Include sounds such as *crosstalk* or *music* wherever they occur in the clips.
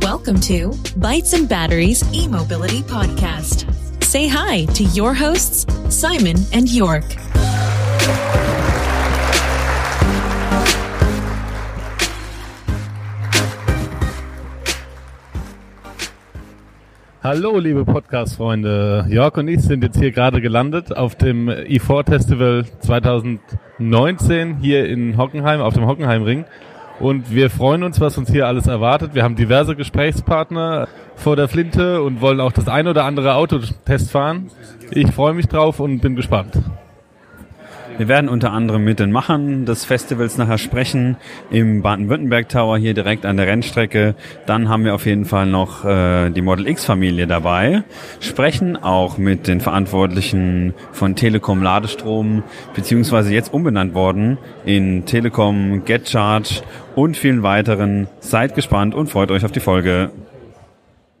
Welcome to Bytes and Batteries e-mobility podcast. Say hi to your hosts, Simon and York. Hallo, liebe Podcast-Freunde. Jörg und ich sind jetzt hier gerade gelandet auf dem E4 Festival 2019 hier in Hockenheim, auf dem Hockenheimring. Und wir freuen uns, was uns hier alles erwartet. Wir haben diverse Gesprächspartner vor der Flinte und wollen auch das ein oder andere Autotest fahren. Ich freue mich drauf und bin gespannt. Wir werden unter anderem mit den Machern des Festivals nachher sprechen, im Baden-Württemberg Tower hier direkt an der Rennstrecke. Dann haben wir auf jeden Fall noch äh, die Model X-Familie dabei, sprechen auch mit den Verantwortlichen von Telekom Ladestrom, beziehungsweise jetzt umbenannt worden in Telekom GetCharge und vielen weiteren. Seid gespannt und freut euch auf die Folge.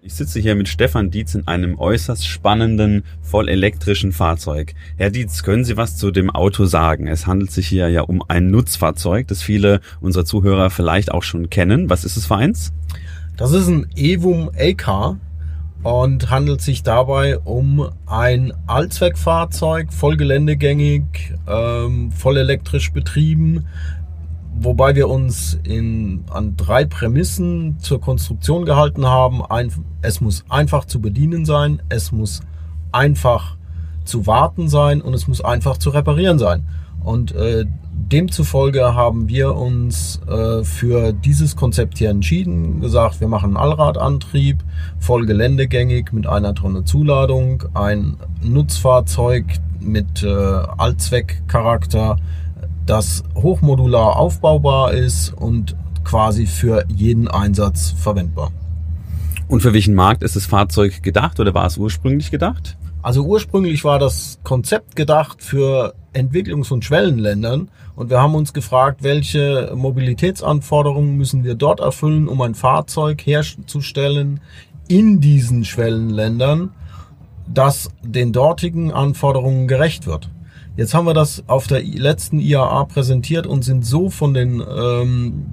Ich sitze hier mit Stefan Dietz in einem äußerst spannenden, voll elektrischen Fahrzeug. Herr Dietz, können Sie was zu dem Auto sagen? Es handelt sich hier ja um ein Nutzfahrzeug, das viele unserer Zuhörer vielleicht auch schon kennen. Was ist es für eins? Das ist ein Evum AK und handelt sich dabei um ein Allzweckfahrzeug, voll geländegängig, ähm, voll elektrisch betrieben, wobei wir uns in, an drei Prämissen zur Konstruktion gehalten haben. Ein, es muss einfach zu bedienen sein, es muss einfach zu warten sein und es muss einfach zu reparieren sein. Und äh, demzufolge haben wir uns äh, für dieses Konzept hier entschieden, gesagt, wir machen einen Allradantrieb, voll geländegängig mit einer Tonne Zuladung, ein Nutzfahrzeug mit äh, Allzweckcharakter, das hochmodular aufbaubar ist und quasi für jeden Einsatz verwendbar. Und für welchen Markt ist das Fahrzeug gedacht oder war es ursprünglich gedacht? Also ursprünglich war das Konzept gedacht für Entwicklungs- und Schwellenländern und wir haben uns gefragt, welche Mobilitätsanforderungen müssen wir dort erfüllen, um ein Fahrzeug herzustellen in diesen Schwellenländern, das den dortigen Anforderungen gerecht wird. Jetzt haben wir das auf der letzten IAA präsentiert und sind so von den ähm,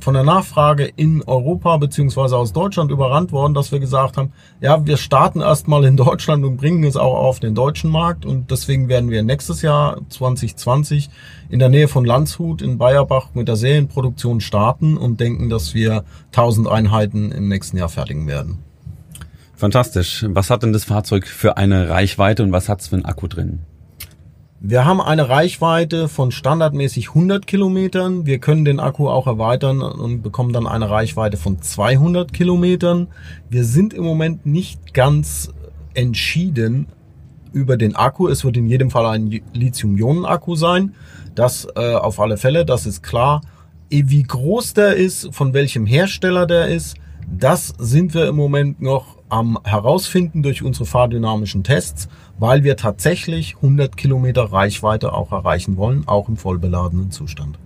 von der Nachfrage in Europa beziehungsweise aus Deutschland überrannt worden, dass wir gesagt haben, ja, wir starten erstmal in Deutschland und bringen es auch auf den deutschen Markt und deswegen werden wir nächstes Jahr 2020 in der Nähe von Landshut in Bayerbach mit der Serienproduktion starten und denken, dass wir 1000 Einheiten im nächsten Jahr fertigen werden. Fantastisch. Was hat denn das Fahrzeug für eine Reichweite und was hat es für einen Akku drin? Wir haben eine Reichweite von standardmäßig 100 Kilometern. Wir können den Akku auch erweitern und bekommen dann eine Reichweite von 200 Kilometern. Wir sind im Moment nicht ganz entschieden über den Akku. Es wird in jedem Fall ein Lithium-Ionen-Akku sein. Das äh, auf alle Fälle, das ist klar. Wie groß der ist, von welchem Hersteller der ist, das sind wir im Moment noch am herausfinden durch unsere fahrdynamischen Tests, weil wir tatsächlich 100 Kilometer Reichweite auch erreichen wollen, auch im vollbeladenen Zustand.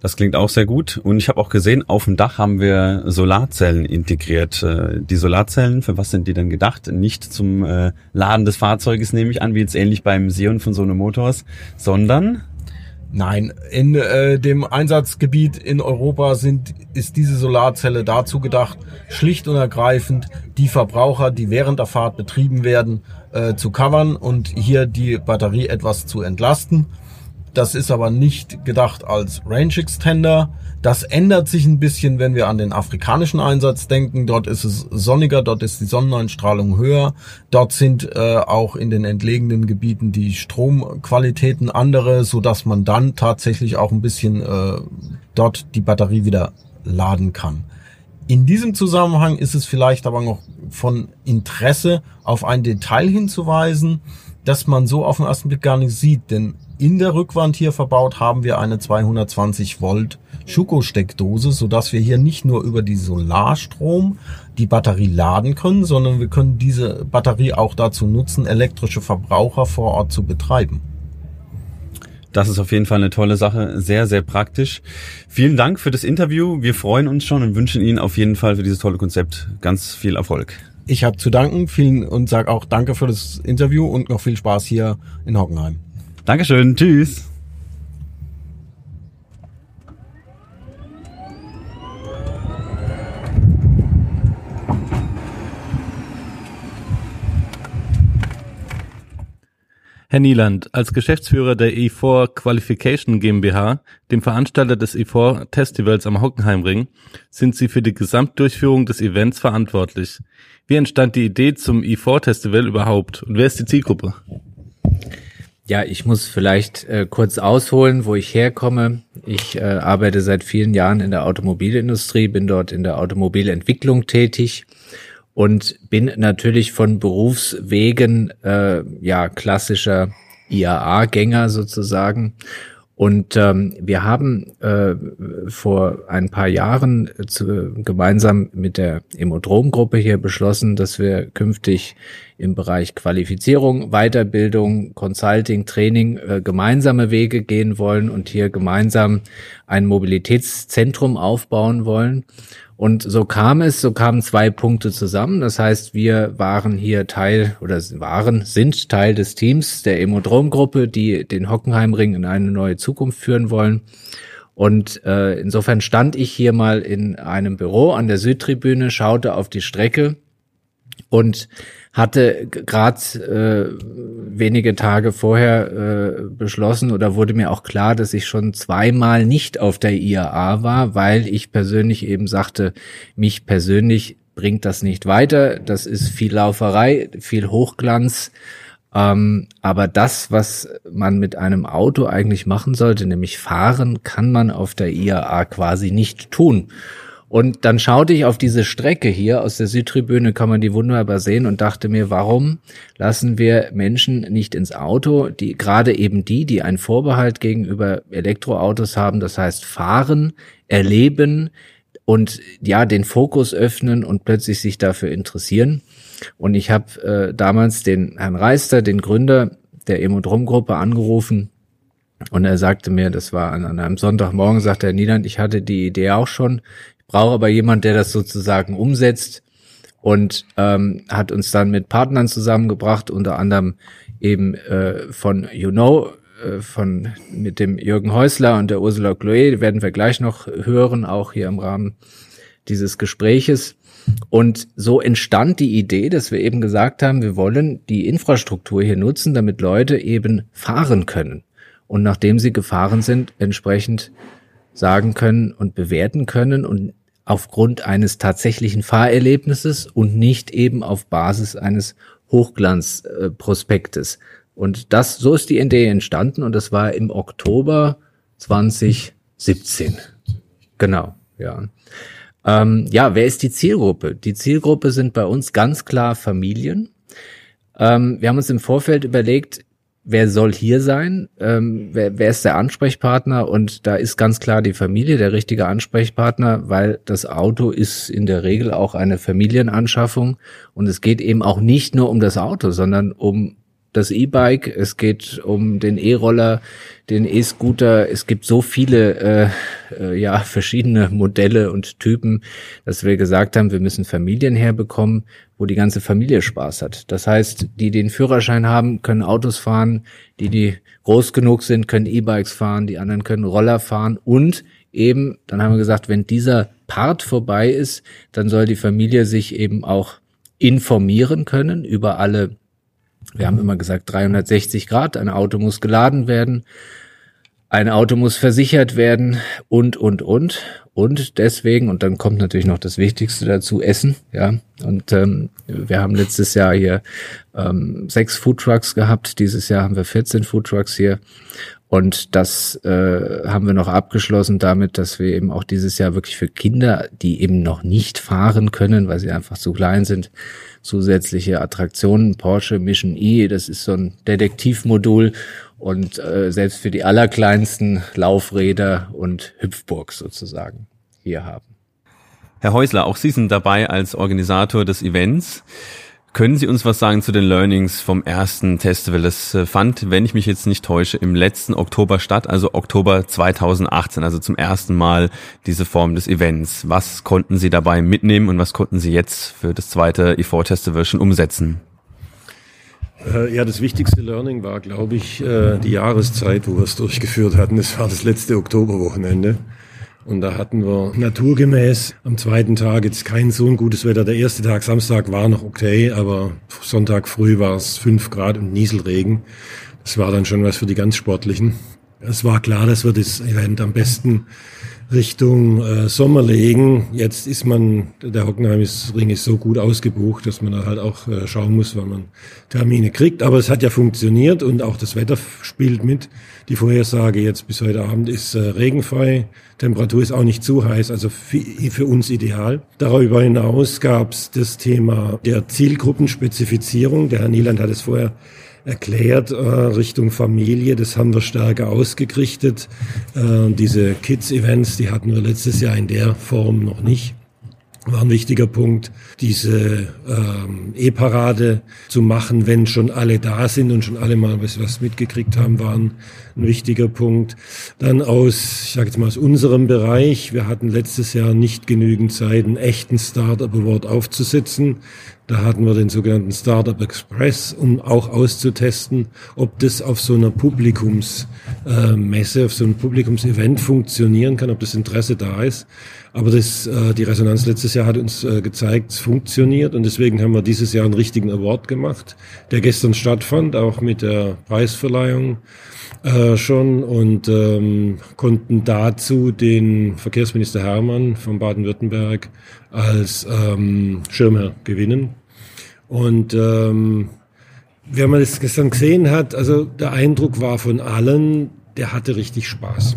Das klingt auch sehr gut. Und ich habe auch gesehen, auf dem Dach haben wir Solarzellen integriert. Äh, die Solarzellen, für was sind die denn gedacht? Nicht zum äh, Laden des Fahrzeuges, nehme ich an, wie jetzt ähnlich beim Sion von Sono Motors, sondern Nein, in äh, dem Einsatzgebiet in Europa sind, ist diese Solarzelle dazu gedacht, schlicht und ergreifend die Verbraucher, die während der Fahrt betrieben werden, äh, zu covern und hier die Batterie etwas zu entlasten. Das ist aber nicht gedacht als Range Extender. Das ändert sich ein bisschen, wenn wir an den afrikanischen Einsatz denken. Dort ist es sonniger, dort ist die Sonneneinstrahlung höher. Dort sind äh, auch in den entlegenen Gebieten die Stromqualitäten andere, so dass man dann tatsächlich auch ein bisschen äh, dort die Batterie wieder laden kann. In diesem Zusammenhang ist es vielleicht aber noch von Interesse, auf ein Detail hinzuweisen, das man so auf den ersten Blick gar nicht sieht, denn in der Rückwand hier verbaut haben wir eine 220 Volt Schuko-Steckdose, sodass wir hier nicht nur über die Solarstrom die Batterie laden können, sondern wir können diese Batterie auch dazu nutzen, elektrische Verbraucher vor Ort zu betreiben. Das ist auf jeden Fall eine tolle Sache, sehr, sehr praktisch. Vielen Dank für das Interview. Wir freuen uns schon und wünschen Ihnen auf jeden Fall für dieses tolle Konzept ganz viel Erfolg. Ich habe zu danken, vielen und sage auch danke für das Interview und noch viel Spaß hier in Hockenheim. Dankeschön, tschüss. Herr Nieland, als Geschäftsführer der E4 Qualification GmbH, dem Veranstalter des E4 Festivals am Hockenheimring, sind Sie für die Gesamtdurchführung des Events verantwortlich. Wie entstand die Idee zum E4 Festival überhaupt und wer ist die Zielgruppe? Ja, ich muss vielleicht äh, kurz ausholen, wo ich herkomme. Ich äh, arbeite seit vielen Jahren in der Automobilindustrie, bin dort in der Automobilentwicklung tätig und bin natürlich von Berufswegen äh, ja klassischer IAA-Gänger sozusagen. Und ähm, wir haben äh, vor ein paar Jahren zu, gemeinsam mit der Emodrom-Gruppe hier beschlossen, dass wir künftig im Bereich Qualifizierung, Weiterbildung, Consulting, Training äh, gemeinsame Wege gehen wollen und hier gemeinsam ein Mobilitätszentrum aufbauen wollen. Und so kam es, so kamen zwei Punkte zusammen. Das heißt, wir waren hier Teil oder waren, sind Teil des Teams der Emodrom-Gruppe, die den Hockenheimring in eine neue Zukunft führen wollen. Und äh, insofern stand ich hier mal in einem Büro an der Südtribüne, schaute auf die Strecke und hatte gerade äh, wenige Tage vorher äh, beschlossen oder wurde mir auch klar, dass ich schon zweimal nicht auf der IAA war, weil ich persönlich eben sagte, mich persönlich bringt das nicht weiter. Das ist viel Lauferei, viel Hochglanz. Ähm, aber das, was man mit einem Auto eigentlich machen sollte, nämlich fahren, kann man auf der IAA quasi nicht tun. Und dann schaute ich auf diese Strecke hier aus der Südtribüne, kann man die wunderbar sehen und dachte mir, warum lassen wir Menschen nicht ins Auto, die gerade eben die, die einen Vorbehalt gegenüber Elektroautos haben, das heißt fahren, erleben und ja, den Fokus öffnen und plötzlich sich dafür interessieren. Und ich habe äh, damals den Herrn Reister, den Gründer der Emodrom-Gruppe, angerufen und er sagte mir, das war an, einem Sonntagmorgen, sagte er, Niederland, ich hatte die Idee auch schon brauche aber jemand, der das sozusagen umsetzt und ähm, hat uns dann mit Partnern zusammengebracht, unter anderem eben äh, von You Know, äh, von mit dem Jürgen Häusler und der Ursula Chloe, werden wir gleich noch hören, auch hier im Rahmen dieses Gespräches. Und so entstand die Idee, dass wir eben gesagt haben, wir wollen die Infrastruktur hier nutzen, damit Leute eben fahren können. Und nachdem sie gefahren sind, entsprechend sagen können und bewerten können und aufgrund eines tatsächlichen Fahrerlebnisses und nicht eben auf Basis eines Hochglanzprospektes. Und das, so ist die Idee entstanden und das war im Oktober 2017. Genau, ja. Ähm, ja, wer ist die Zielgruppe? Die Zielgruppe sind bei uns ganz klar Familien. Ähm, wir haben uns im Vorfeld überlegt, wer soll hier sein, ähm, wer, wer ist der Ansprechpartner? Und da ist ganz klar die Familie der richtige Ansprechpartner, weil das Auto ist in der Regel auch eine Familienanschaffung. Und es geht eben auch nicht nur um das Auto, sondern um das E-Bike, es geht um den E-Roller, den E-Scooter. Es gibt so viele äh, äh, ja *laughs* verschiedene Modelle und Typen, dass wir gesagt haben, wir müssen Familien herbekommen, wo die ganze Familie Spaß hat. Das heißt, die den Führerschein haben, können Autos fahren, die die groß genug sind, können E-Bikes fahren, die anderen können Roller fahren und eben, dann haben wir gesagt, wenn dieser Part vorbei ist, dann soll die Familie sich eben auch informieren können über alle wir haben immer gesagt 360 Grad, ein Auto muss geladen werden, ein Auto muss versichert werden und, und, und. Und deswegen, und dann kommt natürlich noch das Wichtigste dazu, Essen. Ja, und ähm, wir haben letztes Jahr hier ähm, sechs Foodtrucks gehabt. Dieses Jahr haben wir 14 Foodtrucks hier. Und das äh, haben wir noch abgeschlossen damit, dass wir eben auch dieses Jahr wirklich für Kinder, die eben noch nicht fahren können, weil sie einfach zu klein sind, zusätzliche Attraktionen. Porsche Mission E, das ist so ein Detektivmodul und äh, selbst für die allerkleinsten Laufräder und Hüpfburgs sozusagen hier haben. Herr Häusler, auch Sie sind dabei als Organisator des Events. Können Sie uns was sagen zu den Learnings vom ersten Festival? Das äh, fand, wenn ich mich jetzt nicht täusche, im letzten Oktober statt, also Oktober 2018, also zum ersten Mal diese Form des Events. Was konnten Sie dabei mitnehmen und was konnten Sie jetzt für das zweite E4 Festival schon umsetzen? Äh, ja, das wichtigste Learning war, glaube ich, äh, die Jahreszeit, wo wir es durchgeführt hatten. Das war das letzte Oktoberwochenende. Und da hatten wir naturgemäß am zweiten Tag jetzt kein so ein gutes Wetter. Der erste Tag, Samstag, war noch okay, aber Sonntag früh war es fünf Grad und Nieselregen. Das war dann schon was für die ganz Sportlichen. Es war klar, dass wir das Event am besten Richtung äh, Sommer legen. Jetzt ist man, der Hockenheimring ist so gut ausgebucht, dass man da halt auch äh, schauen muss, wann man Termine kriegt. Aber es hat ja funktioniert und auch das Wetter spielt mit. Die Vorhersage jetzt bis heute Abend ist äh, regenfrei. Temperatur ist auch nicht zu heiß, also für, uns ideal. Darüber hinaus gab es das Thema der Zielgruppenspezifizierung. Der Herr Nieland hat es vorher erklärt äh, Richtung Familie. Das haben wir stärker ausgerichtet. Äh, diese Kids-Events, die hatten wir letztes Jahr in der Form noch nicht war ein wichtiger Punkt, diese ähm, E-Parade zu machen, wenn schon alle da sind und schon alle mal was, was mitgekriegt haben, waren ein wichtiger Punkt. Dann aus, ich sage jetzt mal aus unserem Bereich, wir hatten letztes Jahr nicht genügend Zeit, einen echten Startup Award aufzusetzen. Da hatten wir den sogenannten Startup Express, um auch auszutesten, ob das auf so einer Publikumsmesse, äh, auf so einem Publikumsevent funktionieren kann, ob das Interesse da ist. Aber das, äh, die Resonanz letztes Jahr hat uns äh, gezeigt, es funktioniert und deswegen haben wir dieses Jahr einen richtigen Award gemacht, der gestern stattfand, auch mit der Preisverleihung äh, schon und ähm, konnten dazu den Verkehrsminister Hermann von Baden-Württemberg als ähm, Schirmherr gewinnen. Und ähm, wenn man das gestern gesehen hat, also der Eindruck war von allen, der hatte richtig Spaß.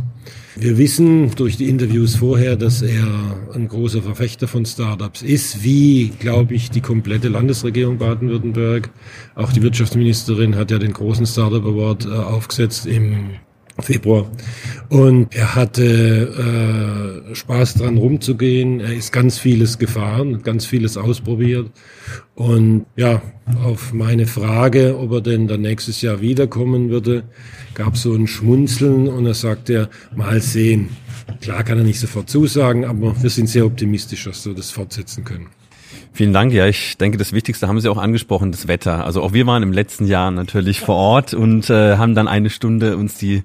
Wir wissen durch die Interviews vorher, dass er ein großer Verfechter von Startups ist, wie, glaube ich, die komplette Landesregierung Baden-Württemberg. Auch die Wirtschaftsministerin hat ja den großen Startup Award äh, aufgesetzt im Februar. Und er hatte äh, Spaß dran rumzugehen. Er ist ganz vieles gefahren, ganz vieles ausprobiert. Und ja, auf meine Frage, ob er denn dann nächstes Jahr wiederkommen würde, gab so ein Schmunzeln und er sagte, mal sehen. Klar kann er nicht sofort zusagen, aber wir sind sehr optimistisch, dass wir das fortsetzen können. Vielen Dank. Ja, ich denke, das Wichtigste haben Sie auch angesprochen, das Wetter. Also auch wir waren im letzten Jahr natürlich vor Ort und äh, haben dann eine Stunde uns die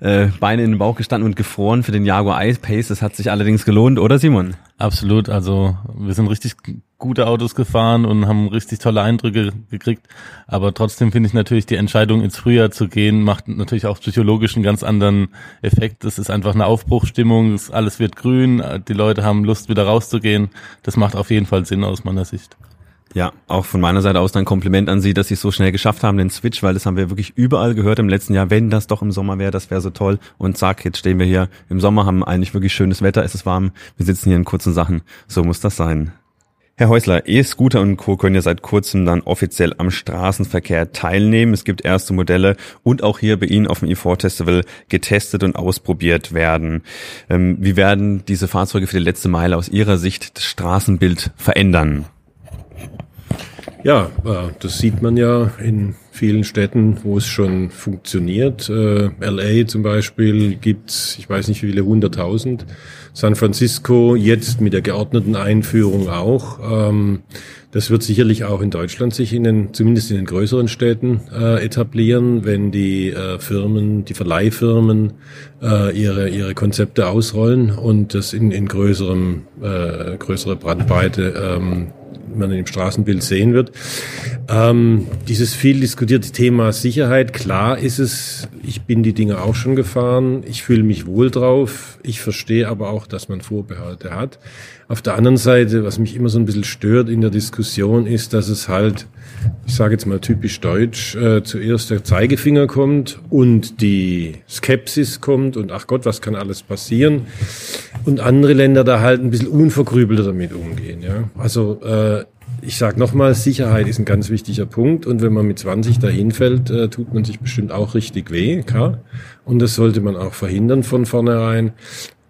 äh, Beine in den Bauch gestanden und gefroren für den Jaguar I-Pace. Das hat sich allerdings gelohnt, oder Simon? Absolut. Also wir sind richtig gute Autos gefahren und haben richtig tolle Eindrücke gekriegt. Aber trotzdem finde ich natürlich die Entscheidung ins Frühjahr zu gehen macht natürlich auch psychologisch einen ganz anderen Effekt. Das ist einfach eine Aufbruchstimmung. Alles wird grün. Die Leute haben Lust wieder rauszugehen. Das macht auf jeden Fall Sinn aus meiner Sicht. Ja, auch von meiner Seite aus ein Kompliment an Sie, dass Sie es so schnell geschafft haben, den Switch, weil das haben wir wirklich überall gehört im letzten Jahr. Wenn das doch im Sommer wäre, das wäre so toll. Und zack, jetzt stehen wir hier im Sommer, haben eigentlich wirklich schönes Wetter, es ist warm, wir sitzen hier in kurzen Sachen. So muss das sein. Herr Häusler, E-Scooter und Co. können ja seit kurzem dann offiziell am Straßenverkehr teilnehmen. Es gibt erste Modelle und auch hier bei Ihnen auf dem E4 Festival getestet und ausprobiert werden. Ähm, wie werden diese Fahrzeuge für die letzte Meile aus Ihrer Sicht das Straßenbild verändern? Ja, äh, das sieht man ja in vielen Städten, wo es schon funktioniert. Äh, LA zum Beispiel gibt's, ich weiß nicht wie viele, hunderttausend. San Francisco jetzt mit der geordneten Einführung auch. Ähm, das wird sicherlich auch in Deutschland sich in den, zumindest in den größeren Städten äh, etablieren, wenn die Firmen, die Verleihfirmen ihre, ihre Konzepte ausrollen und das in, in größerem, größere Brandbreite ähm, man im Straßenbild sehen wird. Ähm, dieses viel diskutierte Thema Sicherheit, klar ist es, ich bin die Dinge auch schon gefahren, ich fühle mich wohl drauf, ich verstehe aber auch, dass man Vorbehalte hat. Auf der anderen Seite, was mich immer so ein bisschen stört in der Diskussion, ist, dass es halt, ich sage jetzt mal typisch deutsch, äh, zuerst der Zeigefinger kommt und die Skepsis kommt und ach Gott, was kann alles passieren? Und andere Länder da halt ein bisschen unvergrübelter damit umgehen. Ja? Also äh, ich sage nochmal, Sicherheit ist ein ganz wichtiger Punkt und wenn man mit 20 dahin fällt, äh, tut man sich bestimmt auch richtig weh, klar. Und das sollte man auch verhindern von vornherein.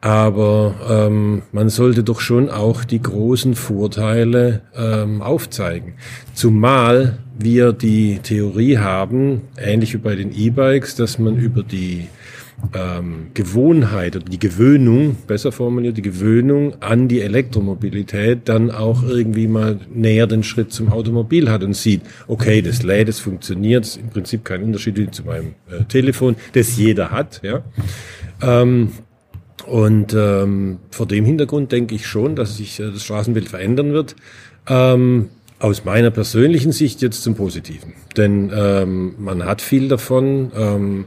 Aber ähm, man sollte doch schon auch die großen Vorteile ähm, aufzeigen. Zumal wir die Theorie haben, ähnlich wie bei den E-Bikes, dass man über die ähm, Gewohnheit oder die Gewöhnung, besser formuliert, die Gewöhnung an die Elektromobilität dann auch irgendwie mal näher den Schritt zum Automobil hat und sieht, okay, das lädt, das funktioniert, ist im Prinzip kein Unterschied zu meinem äh, Telefon, das jeder hat, ja. Ähm, und ähm, vor dem Hintergrund denke ich schon, dass sich äh, das Straßenbild verändern wird. Ähm, Aus meiner persönlichen Sicht jetzt zum Positiven. Denn ähm, man hat viel davon. Ähm,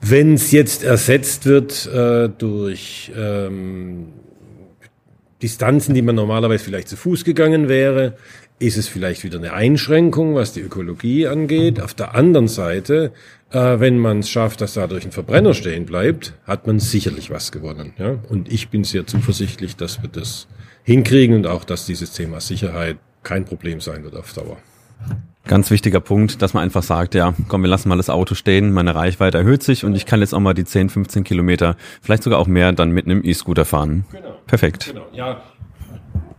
Wenn es jetzt ersetzt wird äh, durch ähm, Distanzen, die man normalerweise vielleicht zu Fuß gegangen wäre, ist es vielleicht wieder eine Einschränkung, was die Ökologie angeht. Auf der anderen Seite, äh, wenn man es schafft, dass dadurch ein Verbrenner stehen bleibt, hat man sicherlich was gewonnen. Ja? Und ich bin sehr zuversichtlich, dass wir das hinkriegen und auch, dass dieses Thema Sicherheit kein Problem sein wird auf Dauer. Ganz wichtiger Punkt, dass man einfach sagt, ja, komm, wir lassen mal das Auto stehen, meine Reichweite erhöht sich und ich kann jetzt auch mal die 10, 15 Kilometer, vielleicht sogar auch mehr, dann mit einem E-Scooter fahren. Genau. Perfekt. Genau, ja.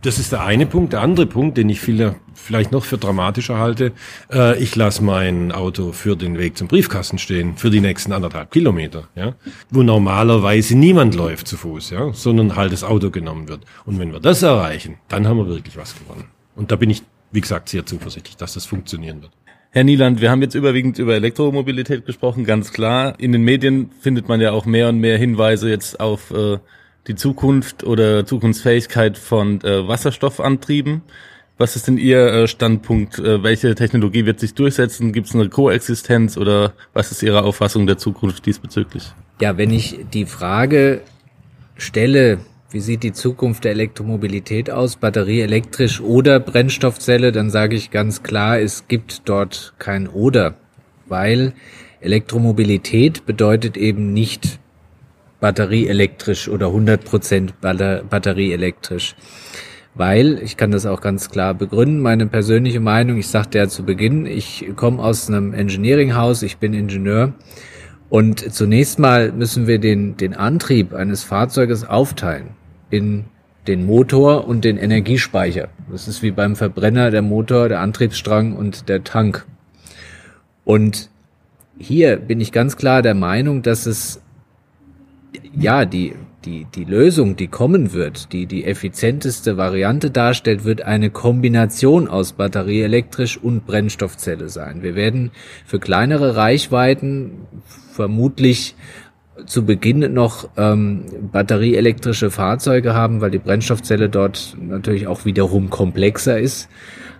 Das ist der eine Punkt. Der andere Punkt, den ich viel, vielleicht noch für dramatischer halte, äh, ich lasse mein Auto für den Weg zum Briefkasten stehen, für die nächsten anderthalb Kilometer, ja, wo normalerweise niemand läuft zu Fuß, ja, sondern halt das Auto genommen wird. Und wenn wir das erreichen, dann haben wir wirklich was gewonnen. Und da bin ich, wie gesagt, sehr zuversichtlich, dass das funktionieren wird. Herr Nieland, wir haben jetzt überwiegend über Elektromobilität gesprochen, ganz klar. In den Medien findet man ja auch mehr und mehr Hinweise jetzt auf äh, die Zukunft oder Zukunftsfähigkeit von äh, Wasserstoffantrieben. Was ist denn Ihr äh, Standpunkt? Äh, welche Technologie wird sich durchsetzen? Gibt es eine Koexistenz oder was ist Ihre Auffassung der Zukunft diesbezüglich? Ja, wenn ich die Frage stelle, wie sieht die Zukunft der Elektromobilität aus, Batterie elektrisch oder Brennstoffzelle, dann sage ich ganz klar, es gibt dort kein oder, weil Elektromobilität bedeutet eben nicht batterieelektrisch oder 100% batterieelektrisch. Weil, ich kann das auch ganz klar begründen, meine persönliche Meinung, ich sagte ja zu Beginn, ich komme aus einem Engineering-Haus, ich bin Ingenieur. Und zunächst mal müssen wir den, den Antrieb eines Fahrzeuges aufteilen in den Motor und den Energiespeicher. Das ist wie beim Verbrenner der Motor, der Antriebsstrang und der Tank. Und hier bin ich ganz klar der Meinung, dass es ja, die, die, die Lösung, die kommen wird, die die effizienteste Variante darstellt, wird eine Kombination aus Batterie elektrisch und Brennstoffzelle sein. Wir werden für kleinere Reichweiten vermutlich zu Beginn noch ähm, batterieelektrische Fahrzeuge haben, weil die Brennstoffzelle dort natürlich auch wiederum komplexer ist.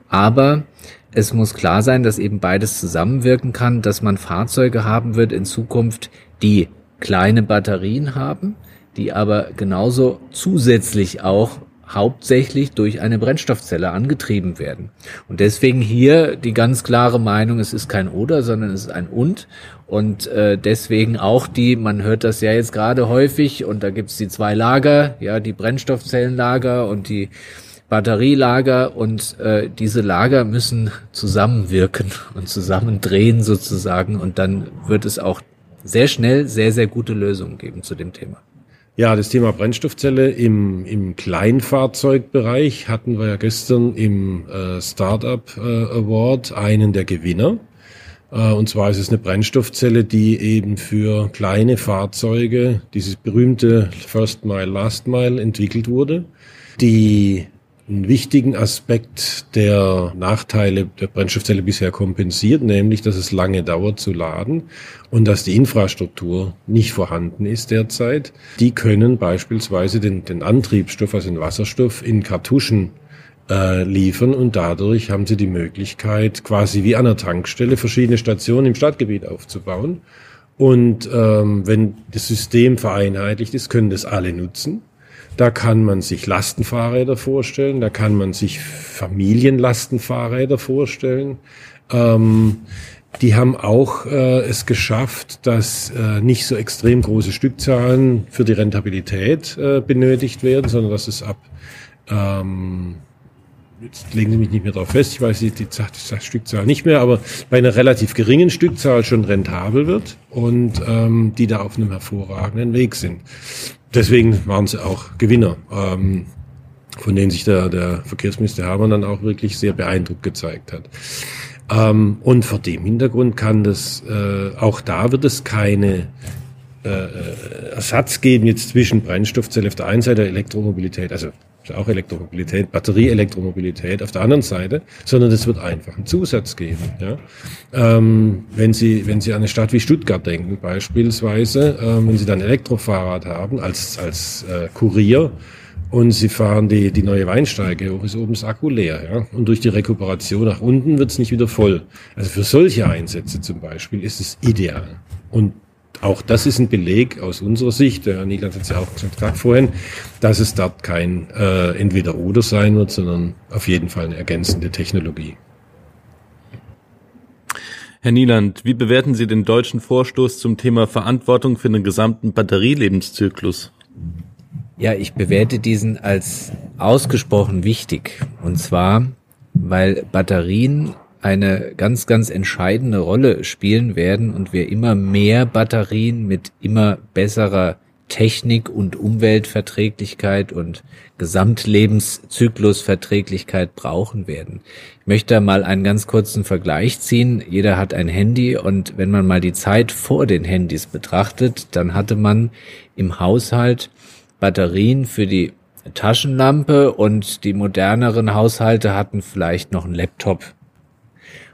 Aber es muss klar sein, dass eben beides zusammenwirken kann, dass man Fahrzeuge haben wird in Zukunft, die kleine Batterien haben, die aber genauso zusätzlich auch hauptsächlich durch eine Brennstoffzelle angetrieben werden. Und deswegen hier die ganz klare Meinung, es ist kein oder, sondern es ist ein und. Und äh, deswegen auch die, man hört das ja jetzt gerade häufig, und da gibt's die zwei Lager, ja, die Brennstoffzellenlager und die Batterielager und äh, diese Lager müssen zusammenwirken und zusammendrehen sozusagen und dann wird es auch sehr schnell sehr, sehr gute Lösungen geben zu dem Thema. Ja, das Thema Brennstoffzelle im, im Kleinfahrzeugbereich hatten wir ja gestern im äh, Startup äh, Award einen der Gewinner. Äh, und zwar ist es eine Brennstoffzelle, die eben für kleine Fahrzeuge, dieses berühmte First Mile, Last Mile entwickelt wurde, die einen wichtigen Aspekt der Nachteile der Brennstoffzelle bisher kompensiert, nämlich dass es lange dauert zu laden und dass die Infrastruktur nicht vorhanden ist derzeit. Die können beispielsweise den, den Antriebsstoff, also den Wasserstoff, in Kartuschen äh, liefern und dadurch haben sie die Möglichkeit, quasi wie an einer Tankstelle verschiedene Stationen im Stadtgebiet aufzubauen. Und ähm, wenn das System vereinheitlicht ist, können das alle nutzen. Da kann man sich Lastenfahrräder vorstellen, da kann man sich Familienlastenfahrräder vorstellen. Ähm, die haben auch äh, es geschafft, dass äh, nicht so extrem große Stückzahlen für die Rentabilität äh, benötigt werden, sondern dass es ab ähm, jetzt legen Sie mich nicht mehr darauf fest, ich weiß die, die, die Stückzahl nicht mehr, aber bei einer relativ geringen Stückzahl schon rentabel wird und ähm, die da auf einem hervorragenden Weg sind. Deswegen waren sie auch Gewinner, ähm, von denen sich der, der Verkehrsminister Hermann dann auch wirklich sehr beeindruckt gezeigt hat. Ähm, und vor dem Hintergrund kann das, äh, auch da wird es keine äh, äh Ersatz geben jetzt zwischen Brennstoffzelle auf der einen Seite Elektromobilität, also auch Elektromobilität, Batterieelektromobilität auf der anderen Seite, sondern es wird einfach einen Zusatz geben. Ja? Ähm, wenn Sie wenn Sie an eine Stadt wie Stuttgart denken beispielsweise, ähm, wenn Sie dann Elektrofahrrad haben als als äh, Kurier und Sie fahren die, die neue Weinsteige hoch, ist oben das Akku leer. Ja? Und durch die Rekuperation nach unten wird es nicht wieder voll. Also für solche Einsätze zum Beispiel ist es ideal. Und auch das ist ein Beleg aus unserer Sicht, der Herr Nieland hat es ja auch gesagt vorhin, dass es dort kein äh, Entweder-Oder sein wird, sondern auf jeden Fall eine ergänzende Technologie. Herr Nieland, wie bewerten Sie den deutschen Vorstoß zum Thema Verantwortung für den gesamten Batterielebenszyklus? Ja, ich bewerte diesen als ausgesprochen wichtig. Und zwar, weil Batterien eine ganz, ganz entscheidende Rolle spielen werden und wir immer mehr Batterien mit immer besserer Technik und Umweltverträglichkeit und Gesamtlebenszyklusverträglichkeit brauchen werden. Ich möchte da mal einen ganz kurzen Vergleich ziehen. Jeder hat ein Handy und wenn man mal die Zeit vor den Handys betrachtet, dann hatte man im Haushalt Batterien für die Taschenlampe und die moderneren Haushalte hatten vielleicht noch einen Laptop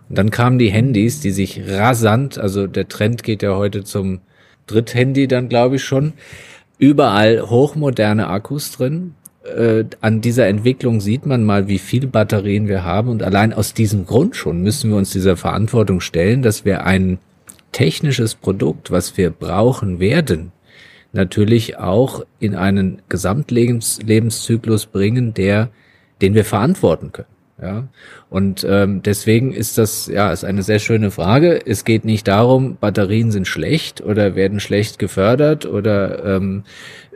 und dann kamen die Handys, die sich rasant, also der Trend geht ja heute zum Dritthandy dann, glaube ich schon, überall hochmoderne Akkus drin. Äh, an dieser Entwicklung sieht man mal, wie viel Batterien wir haben. Und allein aus diesem Grund schon müssen wir uns dieser Verantwortung stellen, dass wir ein technisches Produkt, was wir brauchen werden, natürlich auch in einen Gesamtlebenszyklus bringen, der, den wir verantworten können. Ja, und ähm, deswegen ist das ja ist eine sehr schöne Frage. Es geht nicht darum, Batterien sind schlecht oder werden schlecht gefördert oder ähm,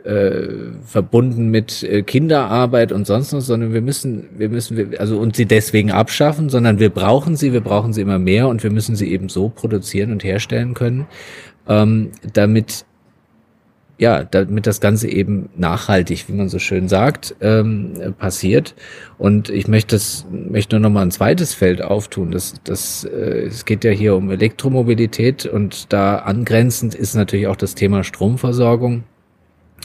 äh, verbunden mit äh, Kinderarbeit und sonst was, sondern wir müssen, wir müssen, also und sie deswegen abschaffen, sondern wir brauchen sie, wir brauchen sie immer mehr und wir müssen sie eben so produzieren und herstellen können, ähm, damit ja, damit das Ganze eben nachhaltig, wie man so schön sagt, ähm, passiert. Und ich möchte das, möchte nur noch mal ein zweites Feld auftun. Das, das, äh, es geht ja hier um Elektromobilität und da angrenzend ist natürlich auch das Thema Stromversorgung.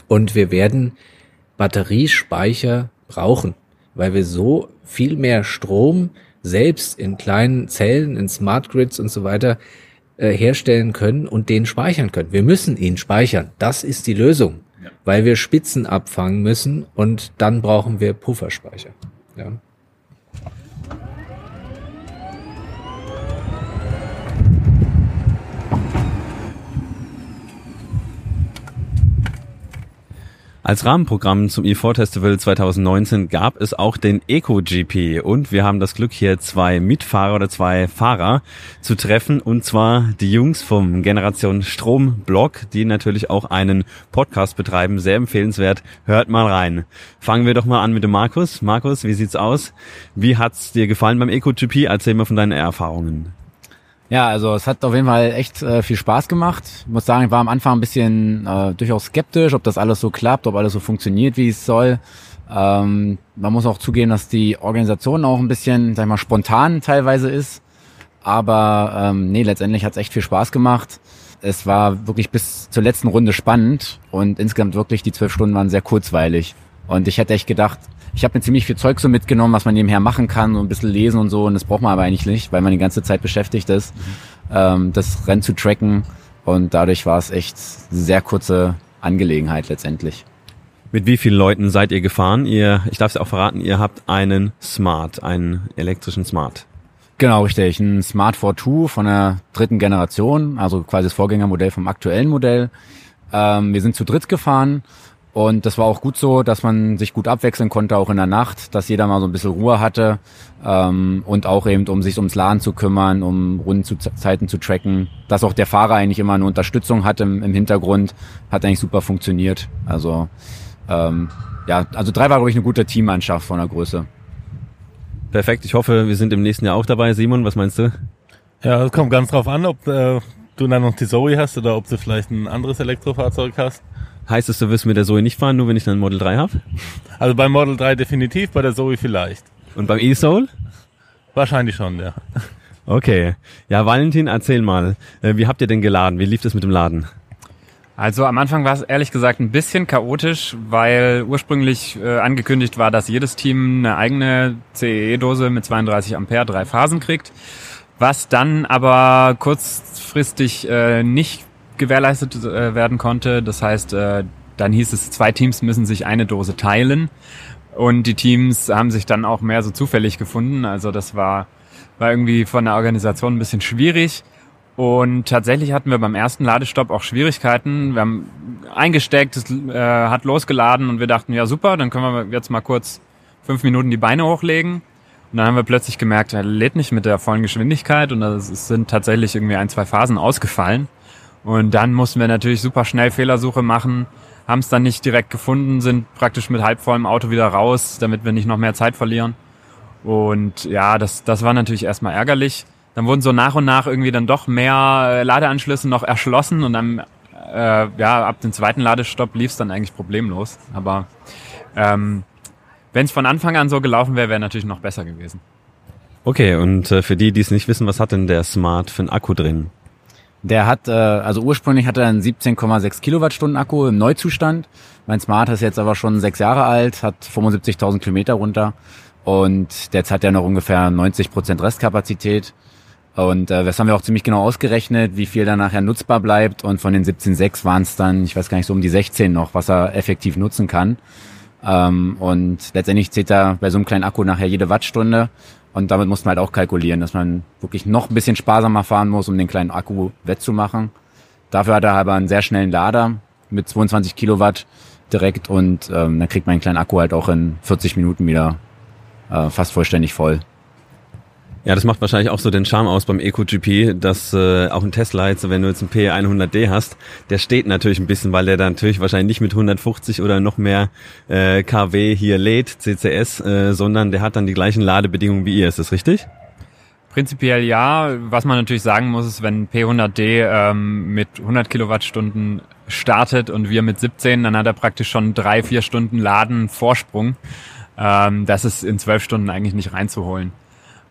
Und wir werden Batteriespeicher brauchen, weil wir so viel mehr Strom selbst in kleinen Zellen, in Smart Grids und so weiter äh, herstellen können und den speichern können. Wir müssen ihn speichern. Das ist die Lösung, ja. weil wir Spitzen abfangen müssen und dann brauchen wir Pufferspeicher. Ja. Als Rahmenprogramm zum E4 Festival 2019 gab es auch den Eco GP und wir haben das Glück hier zwei Mitfahrer oder zwei Fahrer zu treffen und zwar die Jungs vom Generation Strom Blog, die natürlich auch einen Podcast betreiben, sehr empfehlenswert. Hört mal rein. Fangen wir doch mal an mit dem Markus. Markus, wie sieht's aus? Wie hat's dir gefallen beim Eco GP? Erzähl mal von deinen Erfahrungen. Ja, also es hat auf jeden Fall echt äh, viel Spaß gemacht. Ich muss sagen, ich war am Anfang ein bisschen äh, durchaus skeptisch, ob das alles so klappt, ob alles so funktioniert, wie es soll. Ähm, man muss auch zugeben, dass die Organisation auch ein bisschen, sag ich mal, spontan teilweise ist. Aber ähm, nee, letztendlich hat es echt viel Spaß gemacht. Es war wirklich bis zur letzten Runde spannend und insgesamt wirklich die zwölf Stunden waren sehr kurzweilig. Und ich hätte echt gedacht, ich habe mir ziemlich viel Zeug so mitgenommen, was man nebenher machen kann, so ein bisschen lesen und so. Und das braucht man aber eigentlich nicht, weil man die ganze Zeit beschäftigt ist, ähm, das Rennen zu tracken. Und dadurch war es echt sehr kurze Angelegenheit letztendlich. Mit wie vielen Leuten seid ihr gefahren? Ihr, ich darf es auch verraten, ihr habt einen Smart, einen elektrischen Smart. Genau, richtig. Ein Smart 42 von der dritten Generation, also quasi das Vorgängermodell vom aktuellen Modell. Ähm, wir sind zu dritt gefahren und das war auch gut so, dass man sich gut abwechseln konnte, auch in der Nacht, dass jeder mal so ein bisschen Ruhe hatte ähm, und auch eben, um sich ums Laden zu kümmern, um Rundenzeiten zu tracken. Dass auch der Fahrer eigentlich immer eine Unterstützung hatte im, im Hintergrund, hat eigentlich super funktioniert. Also ähm, ja, also drei war, glaube ich, eine gute Teammannschaft von der Größe. Perfekt, ich hoffe, wir sind im nächsten Jahr auch dabei. Simon, was meinst du? Ja, es kommt ganz drauf an, ob äh, du dann noch die Zoe hast oder ob du vielleicht ein anderes Elektrofahrzeug hast. Heißt es, du wirst mit der Zoe nicht fahren, nur wenn ich dann ein Model 3 habe? Also beim Model 3 definitiv, bei der Zoe vielleicht. Und beim E-Soul? Wahrscheinlich schon, ja. Okay. Ja, Valentin, erzähl mal. Äh, wie habt ihr denn geladen? Wie lief das mit dem Laden? Also am Anfang war es ehrlich gesagt ein bisschen chaotisch, weil ursprünglich äh, angekündigt war, dass jedes Team eine eigene CEE-Dose mit 32 Ampere drei Phasen kriegt, was dann aber kurzfristig äh, nicht gewährleistet äh, werden konnte. Das heißt, äh, dann hieß es, zwei Teams müssen sich eine Dose teilen. Und die Teams haben sich dann auch mehr so zufällig gefunden. Also das war, war irgendwie von der Organisation ein bisschen schwierig. Und tatsächlich hatten wir beim ersten Ladestopp auch Schwierigkeiten. Wir haben eingesteckt, es äh, hat losgeladen und wir dachten, ja super, dann können wir jetzt mal kurz fünf Minuten die Beine hochlegen. Und dann haben wir plötzlich gemerkt, er lädt nicht mit der vollen Geschwindigkeit und es sind tatsächlich irgendwie ein, zwei Phasen ausgefallen. Und dann mussten wir natürlich super schnell Fehlersuche machen, haben es dann nicht direkt gefunden, sind praktisch mit halbvollem Auto wieder raus, damit wir nicht noch mehr Zeit verlieren. Und ja, das, das war natürlich erstmal ärgerlich. Dann wurden so nach und nach irgendwie dann doch mehr Ladeanschlüsse noch erschlossen und dann äh, ja ab dem zweiten Ladestopp lief es dann eigentlich problemlos. Aber ähm, wenn es von Anfang an so gelaufen wäre, wäre natürlich noch besser gewesen. Okay, und äh, für die, die es nicht wissen, was hat denn der Smart für einen Akku drin? Der hat, äh, also ursprünglich hatte er einen 17,6 Kilowattstunden Akku im Neuzustand. Mein Smart ist jetzt aber schon sechs Jahre alt, hat 75.000 Kilometer runter und jetzt hat er noch ungefähr 90 Prozent Restkapazität. Und äh, das haben wir auch ziemlich genau ausgerechnet, wie viel dann nachher nutzbar bleibt. Und von den 17,6 waren es dann, ich weiß gar nicht, so um die 16 noch, was er effektiv nutzen kann. Ähm, und letztendlich zählt er bei so einem kleinen Akku nachher jede Wattstunde. Und damit muss man halt auch kalkulieren, dass man wirklich noch ein bisschen sparsamer fahren muss, um den kleinen Akku wettzumachen. Dafür hat er aber einen sehr schnellen Lader mit 22 Kilowatt direkt und ähm, dann kriegt man einen kleinen Akku halt auch in 40 Minuten wieder äh, fast vollständig voll. Ja, das macht wahrscheinlich auch so den Charme aus beim EcoGP, dass äh, auch ein Tesla jetzt, wenn du jetzt einen P100D hast, der steht natürlich ein bisschen, weil der dann natürlich wahrscheinlich nicht mit 150 oder noch mehr äh, kW hier lädt, CCS, äh, sondern der hat dann die gleichen Ladebedingungen wie ihr. Ist das richtig? Prinzipiell ja. Was man natürlich sagen muss, ist, wenn P100D ähm, mit 100 Kilowattstunden startet und wir mit 17, dann hat er praktisch schon drei, vier Stunden Laden Vorsprung. Ähm, das ist in zwölf Stunden eigentlich nicht reinzuholen.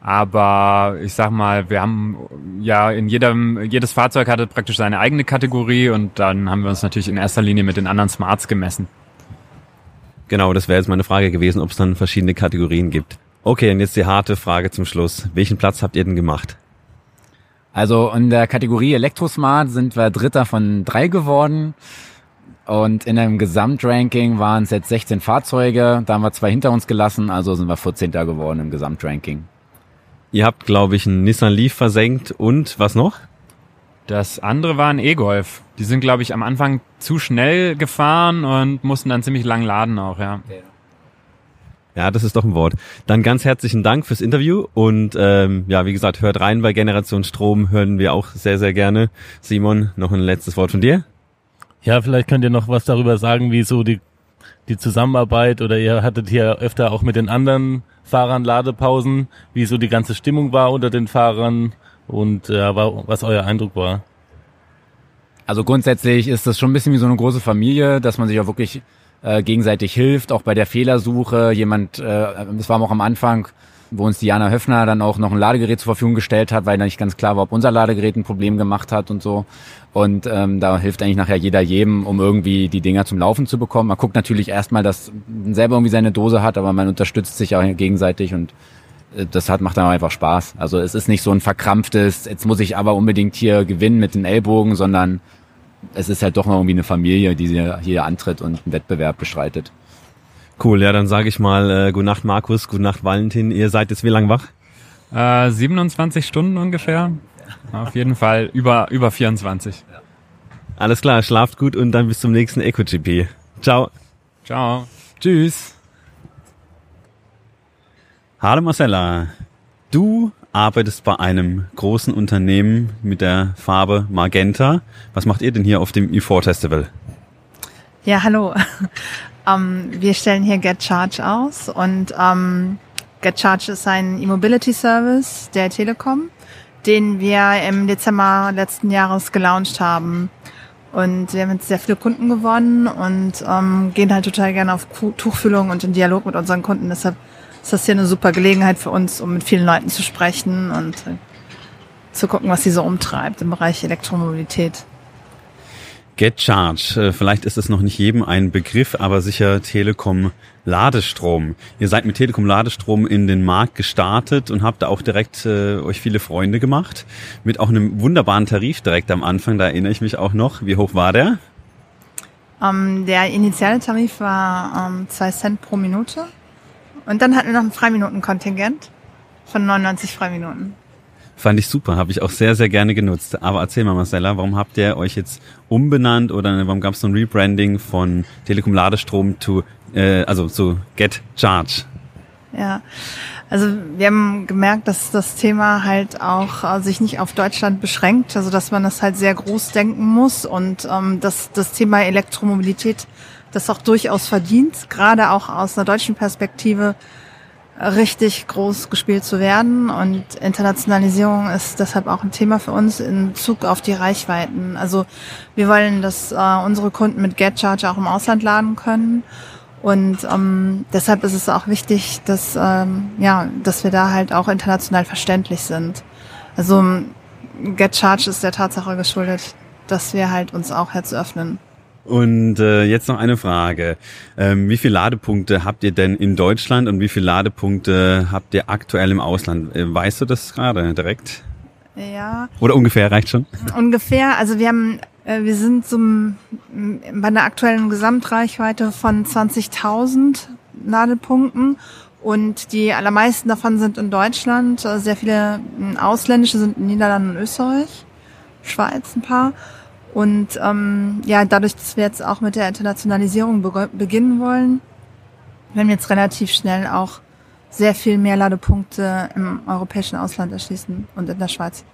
Aber ich sag mal, wir haben ja in jedem, jedes Fahrzeug hatte praktisch seine eigene Kategorie und dann haben wir uns natürlich in erster Linie mit den anderen Smarts gemessen. Genau, das wäre jetzt meine Frage gewesen, ob es dann verschiedene Kategorien gibt. Okay, und jetzt die harte Frage zum Schluss. Welchen Platz habt ihr denn gemacht? Also in der Kategorie Elektrosmart sind wir Dritter von drei geworden. Und in einem Gesamtranking waren es jetzt 16 Fahrzeuge. Da haben wir zwei hinter uns gelassen, also sind wir 14. geworden im Gesamtranking. Ihr habt, glaube ich, einen Nissan Leaf versenkt und was noch? Das andere war ein E-Golf. Die sind, glaube ich, am Anfang zu schnell gefahren und mussten dann ziemlich lang laden auch, ja. Ja, das ist doch ein Wort. Dann ganz herzlichen Dank fürs Interview und ähm, ja, wie gesagt, hört rein bei Generation Strom, hören wir auch sehr, sehr gerne. Simon, noch ein letztes Wort von dir? Ja, vielleicht könnt ihr noch was darüber sagen, wie so die, die Zusammenarbeit oder ihr hattet hier öfter auch mit den anderen Fahrern Ladepausen, wie so die ganze Stimmung war unter den Fahrern und äh, was euer Eindruck war. Also grundsätzlich ist das schon ein bisschen wie so eine große Familie, dass man sich auch wirklich äh, gegenseitig hilft, auch bei der Fehlersuche. Jemand, äh, das war auch am Anfang, wo uns Diana Höfner dann auch noch ein Ladegerät zur Verfügung gestellt hat, weil da nicht ganz klar war, ob unser Ladegerät ein Problem gemacht hat und so. Und ähm, da hilft eigentlich nachher jeder jedem, um irgendwie die Dinger zum Laufen zu bekommen. Man guckt natürlich erstmal, dass man selber irgendwie seine Dose hat, aber man unterstützt sich auch gegenseitig und äh, das hat, macht dann einfach Spaß. Also es ist nicht so ein verkrampftes, jetzt muss ich aber unbedingt hier gewinnen mit den Ellbogen, sondern es ist halt doch noch irgendwie eine Familie, die hier antritt und einen Wettbewerb bestreitet. Cool, ja, dann sage ich mal, äh, gute Nacht Markus, gute Nacht Valentin. Ihr seid jetzt wie lang wach? Äh, 27 Stunden ungefähr. Auf jeden Fall über, über 24. Alles klar, schlaft gut und dann bis zum nächsten EcoGP. Ciao. Ciao. Tschüss. Hallo Marcella. Du arbeitest bei einem großen Unternehmen mit der Farbe Magenta. Was macht ihr denn hier auf dem E4 Festival? Ja, hallo. Ähm, wir stellen hier GetCharge aus und ähm, GetCharge ist ein E-Mobility-Service der Telekom, den wir im Dezember letzten Jahres gelauncht haben. Und wir haben jetzt sehr viele Kunden gewonnen und ähm, gehen halt total gerne auf Tuchfühlung und in Dialog mit unseren Kunden. Deshalb ist das hier eine super Gelegenheit für uns, um mit vielen Leuten zu sprechen und äh, zu gucken, was sie so umtreibt im Bereich Elektromobilität. Get Charge. Äh, vielleicht ist es noch nicht jedem ein Begriff, aber sicher Telekom Ladestrom. Ihr seid mit Telekom Ladestrom in den Markt gestartet und habt da auch direkt äh, euch viele Freunde gemacht. Mit auch einem wunderbaren Tarif direkt am Anfang, da erinnere ich mich auch noch. Wie hoch war der? Ähm, der initiale Tarif war ähm, 2 Cent pro Minute. Und dann hatten wir noch ein Freiminutenkontingent von 99 Freiminuten. Fand ich super, habe ich auch sehr, sehr gerne genutzt. Aber erzähl mal, Marcella, warum habt ihr euch jetzt umbenannt oder warum gab es so ein Rebranding von Telekom Ladestrom zu, äh, also zu Get Charge? Ja, also wir haben gemerkt, dass das Thema halt auch äh, sich nicht auf Deutschland beschränkt, also dass man das halt sehr groß denken muss und ähm, dass das Thema Elektromobilität das auch durchaus verdient, gerade auch aus einer deutschen Perspektive richtig groß gespielt zu werden. Und Internationalisierung ist deshalb auch ein Thema für uns in Bezug auf die Reichweiten. Also wir wollen, dass äh, unsere Kunden mit GetCharge auch im Ausland laden können. Und ähm, deshalb ist es auch wichtig, dass, ähm, ja, dass wir da halt auch international verständlich sind. Also GetCharge ist der Tatsache geschuldet, dass wir halt uns auch jetzt öffnen. Und äh, jetzt noch eine Frage. Ähm, wie viele Ladepunkte habt ihr denn in Deutschland und wie viele Ladepunkte habt ihr aktuell im Ausland? Äh, weißt du das gerade direkt? Ja. Oder ungefähr reicht schon? Ungefähr. Also wir haben, äh, wir sind zum, bei einer aktuellen Gesamtreichweite von 20.000 Ladepunkten und die allermeisten davon sind in Deutschland. Äh, sehr viele ausländische sind in Niederlanden und Österreich, Schweiz ein paar. Und ähm, ja, dadurch, dass wir jetzt auch mit der Internationalisierung be beginnen wollen, werden wir jetzt relativ schnell auch sehr viel mehr Ladepunkte im europäischen Ausland erschließen und in der Schweiz.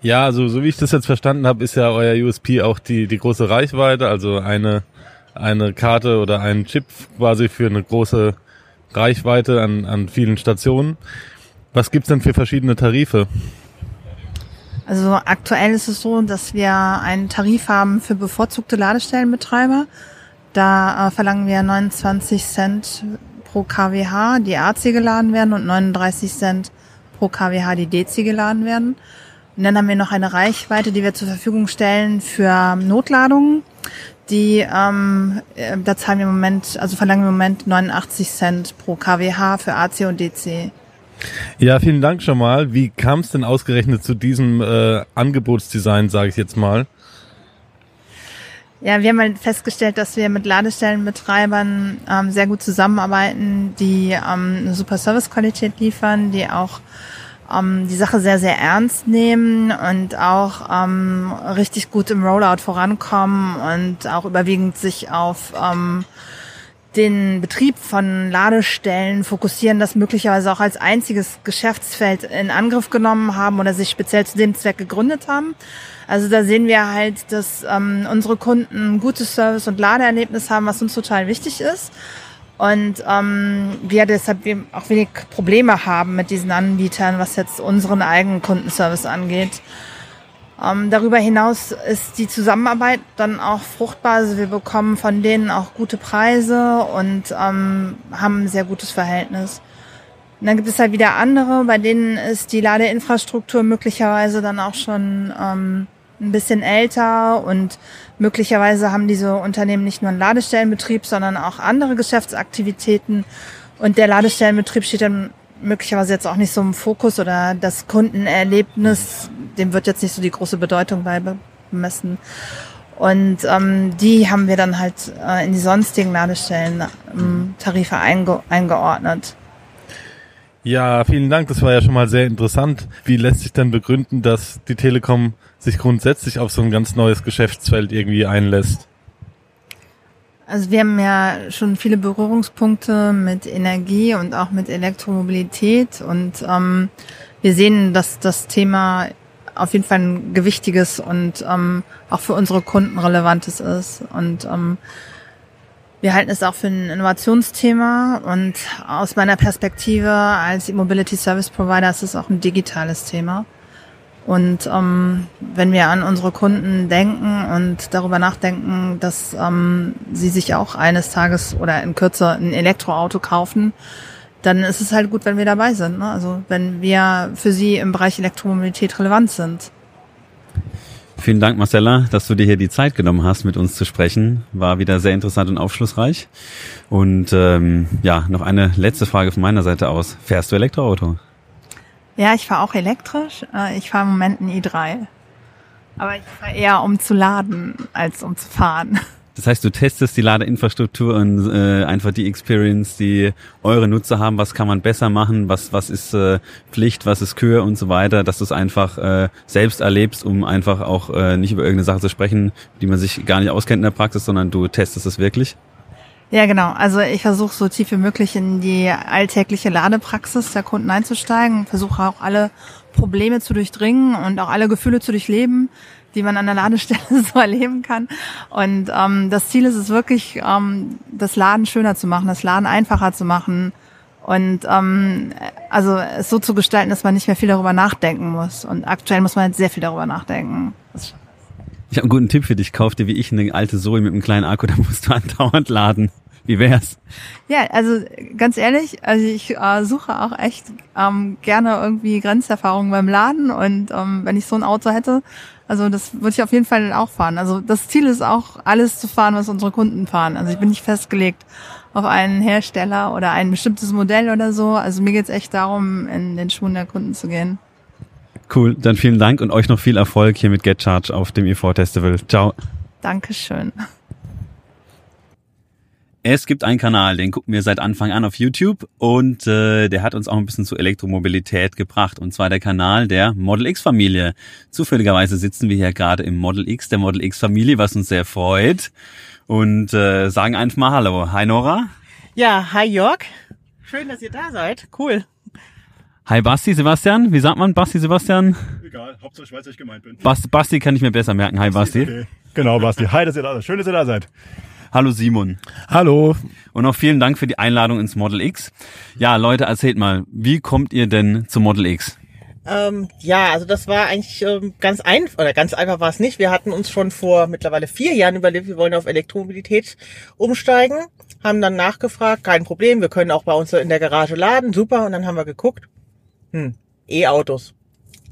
Ja, also so wie ich das jetzt verstanden habe, ist ja euer USP auch die, die große Reichweite, also eine, eine Karte oder ein Chip quasi für eine große Reichweite an, an vielen Stationen. Was gibt's denn für verschiedene Tarife? Also aktuell ist es so, dass wir einen Tarif haben für bevorzugte Ladestellenbetreiber. Da äh, verlangen wir 29 Cent pro kWh, die AC geladen werden und 39 Cent pro kWh, die DC geladen werden. Und dann haben wir noch eine Reichweite, die wir zur Verfügung stellen für Notladungen. Die, ähm, äh, da zahlen wir im Moment, also verlangen wir im Moment 89 Cent pro kWh für AC und DC. Ja, vielen Dank schon mal. Wie kam es denn ausgerechnet zu diesem äh, Angebotsdesign, sage ich jetzt mal? Ja, wir haben halt festgestellt, dass wir mit Ladestellenbetreibern ähm, sehr gut zusammenarbeiten, die ähm, eine super Servicequalität liefern, die auch ähm, die Sache sehr, sehr ernst nehmen und auch ähm, richtig gut im Rollout vorankommen und auch überwiegend sich auf ähm, den Betrieb von Ladestellen fokussieren, das möglicherweise auch als einziges Geschäftsfeld in Angriff genommen haben oder sich speziell zu dem Zweck gegründet haben. Also da sehen wir halt, dass ähm, unsere Kunden ein gutes Service- und Ladeerlebnis haben, was uns total wichtig ist. Und ähm, wir deshalb auch wenig Probleme haben mit diesen Anbietern, was jetzt unseren eigenen Kundenservice angeht. Ähm, darüber hinaus ist die Zusammenarbeit dann auch fruchtbar. Also wir bekommen von denen auch gute Preise und ähm, haben ein sehr gutes Verhältnis. Und dann gibt es halt wieder andere, bei denen ist die Ladeinfrastruktur möglicherweise dann auch schon ähm, ein bisschen älter und möglicherweise haben diese Unternehmen nicht nur einen Ladestellenbetrieb, sondern auch andere Geschäftsaktivitäten. Und der Ladestellenbetrieb steht dann möglicherweise jetzt auch nicht so im Fokus oder das Kundenerlebnis, dem wird jetzt nicht so die große Bedeutung beibemessen. Und ähm, die haben wir dann halt äh, in die sonstigen Ladestellen ähm, Tarife einge eingeordnet. Ja, vielen Dank. Das war ja schon mal sehr interessant. Wie lässt sich denn begründen, dass die Telekom sich grundsätzlich auf so ein ganz neues Geschäftsfeld irgendwie einlässt? Also wir haben ja schon viele Berührungspunkte mit Energie und auch mit Elektromobilität und ähm, wir sehen, dass das Thema auf jeden Fall ein gewichtiges und ähm, auch für unsere Kunden relevantes ist. Und ähm, wir halten es auch für ein Innovationsthema und aus meiner Perspektive als E-Mobility Service Provider ist es auch ein digitales Thema. Und ähm, wenn wir an unsere Kunden denken und darüber nachdenken, dass ähm, sie sich auch eines Tages oder in Kürze ein Elektroauto kaufen, dann ist es halt gut, wenn wir dabei sind. Ne? Also wenn wir für sie im Bereich Elektromobilität relevant sind. Vielen Dank, Marcella, dass du dir hier die Zeit genommen hast, mit uns zu sprechen. War wieder sehr interessant und aufschlussreich. Und ähm, ja, noch eine letzte Frage von meiner Seite aus. Fährst du Elektroauto? Ja, ich fahre auch elektrisch. Äh, ich fahre im Moment ein i3. Aber ich fahre eher um zu laden als um zu fahren. *laughs* Das heißt, du testest die Ladeinfrastruktur und äh, einfach die Experience, die eure Nutzer haben, was kann man besser machen, was, was ist äh, Pflicht, was ist Kür und so weiter, dass du es einfach äh, selbst erlebst, um einfach auch äh, nicht über irgendeine Sache zu sprechen, die man sich gar nicht auskennt in der Praxis, sondern du testest es wirklich. Ja, genau. Also ich versuche so tief wie möglich in die alltägliche Ladepraxis der Kunden einzusteigen, versuche auch alle Probleme zu durchdringen und auch alle Gefühle zu durchleben, die man an der Ladestelle *laughs* so erleben kann. Und ähm, das Ziel ist es wirklich, ähm, das Laden schöner zu machen, das Laden einfacher zu machen und ähm, also es so zu gestalten, dass man nicht mehr viel darüber nachdenken muss. Und aktuell muss man jetzt sehr viel darüber nachdenken. Ich habe einen guten Tipp für dich. Kauf dir wie ich eine alte Zoe mit einem kleinen Akku, *laughs* da musst du andauernd laden. Wie wär's? Ja, also ganz ehrlich, also ich äh, suche auch echt ähm, gerne irgendwie Grenzerfahrungen beim Laden und ähm, wenn ich so ein Auto hätte, also das würde ich auf jeden Fall auch fahren. Also das Ziel ist auch, alles zu fahren, was unsere Kunden fahren. Also ich bin nicht festgelegt auf einen Hersteller oder ein bestimmtes Modell oder so. Also mir geht's echt darum, in den Schuhen der Kunden zu gehen. Cool, dann vielen Dank und euch noch viel Erfolg hier mit Get Charge auf dem e Festival. Ciao. Dankeschön. Es gibt einen Kanal, den gucken wir seit Anfang an auf YouTube und äh, der hat uns auch ein bisschen zu Elektromobilität gebracht. Und zwar der Kanal der Model X Familie. Zufälligerweise sitzen wir hier gerade im Model X, der Model X Familie, was uns sehr freut. Und äh, sagen einfach mal Hallo. Hi Nora. Ja, hi Jörg. Schön, dass ihr da seid. Cool. Hi Basti, Sebastian. Wie sagt man Basti, Sebastian? Egal, Hauptsache ich weiß, dass ich gemeint bin. Basti, Basti kann ich mir besser merken. Hi Basti. Okay. Genau, Basti. Hi, dass ihr da seid. Schön, dass ihr da seid. Hallo Simon. Hallo. Und noch vielen Dank für die Einladung ins Model X. Ja, Leute, erzählt mal, wie kommt ihr denn zum Model X? Ähm, ja, also das war eigentlich ähm, ganz einfach, oder ganz einfach war es nicht. Wir hatten uns schon vor mittlerweile vier Jahren überlegt, wir wollen auf Elektromobilität umsteigen, haben dann nachgefragt, kein Problem, wir können auch bei uns in der Garage laden, super. Und dann haben wir geguckt, hm, E-Autos,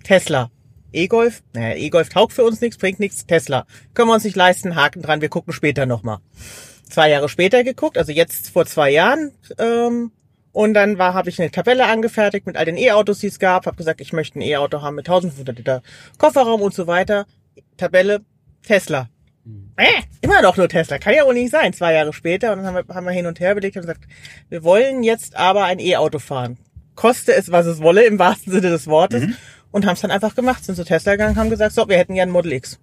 Tesla, E-Golf, naja, E-Golf taugt für uns nichts, bringt nichts, Tesla. Können wir uns nicht leisten, Haken dran, wir gucken später nochmal. Zwei Jahre später geguckt, also jetzt vor zwei Jahren. Ähm, und dann war, habe ich eine Tabelle angefertigt mit all den E-Autos, die es gab. Habe gesagt, ich möchte ein E-Auto haben mit 1500 Liter Kofferraum und so weiter. Tabelle Tesla. Äh, immer noch nur Tesla. Kann ja wohl nicht sein. Zwei Jahre später. Und dann haben wir, haben wir hin und her belegt und gesagt, wir wollen jetzt aber ein E-Auto fahren. Koste es, was es wolle, im wahrsten Sinne des Wortes. Mhm und haben es dann einfach gemacht, sind zu Tesla gegangen, haben gesagt, so, wir hätten ein Model X.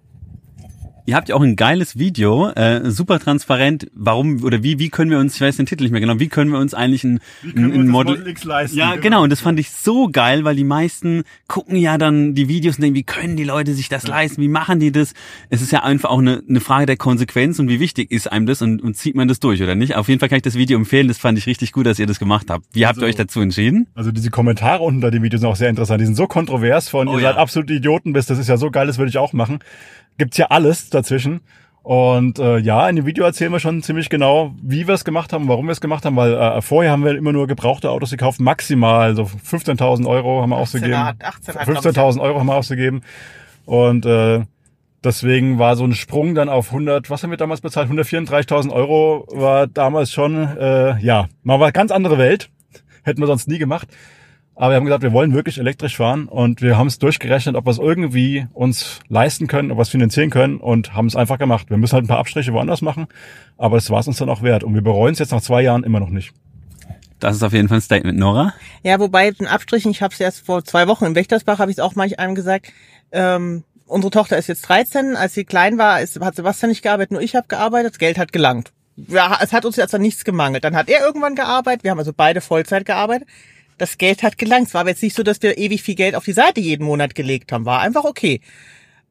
Ihr habt ja auch ein geiles Video, äh, super transparent. Warum oder wie wie können wir uns, ich weiß den Titel nicht mehr genau, wie können wir uns eigentlich ein, ein, ein Model, Model, X leisten? Ja, genau. genau. Und das fand ich so geil, weil die meisten gucken ja dann die Videos und denken, wie können die Leute sich das ja. leisten? Wie machen die das? Es ist ja einfach auch eine, eine Frage der Konsequenz und wie wichtig ist einem das und, und zieht man das durch oder nicht? Auf jeden Fall kann ich das Video empfehlen. Das fand ich richtig gut, dass ihr das gemacht habt. Wie habt ihr also, euch dazu entschieden? Also diese Kommentare unter dem Video sind auch sehr interessant. Die sind so kontrovers von, oh, ihr ja. seid absolute Idioten bis, das ist ja so geil, das würde ich auch machen. Gibt's ja alles dazwischen. Und äh, ja, in dem Video erzählen wir schon ziemlich genau, wie wir es gemacht haben, warum wir es gemacht haben, weil äh, vorher haben wir immer nur gebrauchte Autos gekauft, maximal so 15.000 Euro haben wir ausgegeben. 15.000 Euro haben wir ausgegeben. Und äh, deswegen war so ein Sprung dann auf 100, was haben wir damals bezahlt? 134.000 Euro war damals schon, äh, ja, mal eine ganz andere Welt. Hätten wir sonst nie gemacht. Aber wir haben gesagt, wir wollen wirklich elektrisch fahren und wir haben es durchgerechnet, ob wir es irgendwie uns leisten können, ob wir es finanzieren können und haben es einfach gemacht. Wir müssen halt ein paar Abstriche woanders machen, aber es war es uns dann auch wert. Und wir bereuen es jetzt nach zwei Jahren immer noch nicht. Das ist auf jeden Fall ein Statement, Nora. Ja, wobei den Abstrichen, ich habe es erst vor zwei Wochen im Wächtersbach, habe ich es auch manch einem gesagt. Ähm, unsere Tochter ist jetzt 13. Als sie klein war, ist, hat Sebastian nicht gearbeitet, nur ich habe gearbeitet. Das Geld hat gelangt. Ja, es hat uns jetzt an nichts gemangelt. Dann hat er irgendwann gearbeitet. Wir haben also beide Vollzeit gearbeitet das Geld hat gelangt. Es war aber jetzt nicht so, dass wir ewig viel Geld auf die Seite jeden Monat gelegt haben. War einfach okay.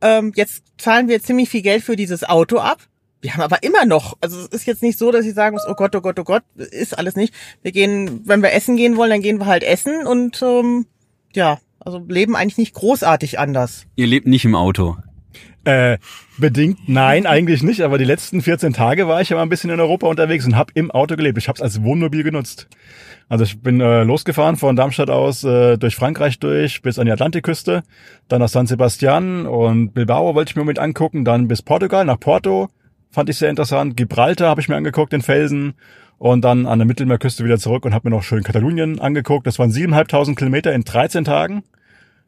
Ähm, jetzt zahlen wir ziemlich viel Geld für dieses Auto ab. Wir haben aber immer noch, also es ist jetzt nicht so, dass ich sagen muss, oh Gott, oh Gott, oh Gott, ist alles nicht. Wir gehen, wenn wir essen gehen wollen, dann gehen wir halt essen und ähm, ja, also leben eigentlich nicht großartig anders. Ihr lebt nicht im Auto. Äh, bedingt nein, eigentlich nicht, aber die letzten 14 Tage war ich ja mal ein bisschen in Europa unterwegs und habe im Auto gelebt. Ich habe es als Wohnmobil genutzt. Also ich bin äh, losgefahren von Darmstadt aus äh, durch Frankreich durch bis an die Atlantikküste, dann nach San Sebastian und Bilbao wollte ich mir mit angucken, dann bis Portugal, nach Porto, fand ich sehr interessant. Gibraltar habe ich mir angeguckt, den Felsen und dann an der Mittelmeerküste wieder zurück und habe mir noch schön Katalonien angeguckt. Das waren siebeneinhalbtausend Kilometer in 13 Tagen.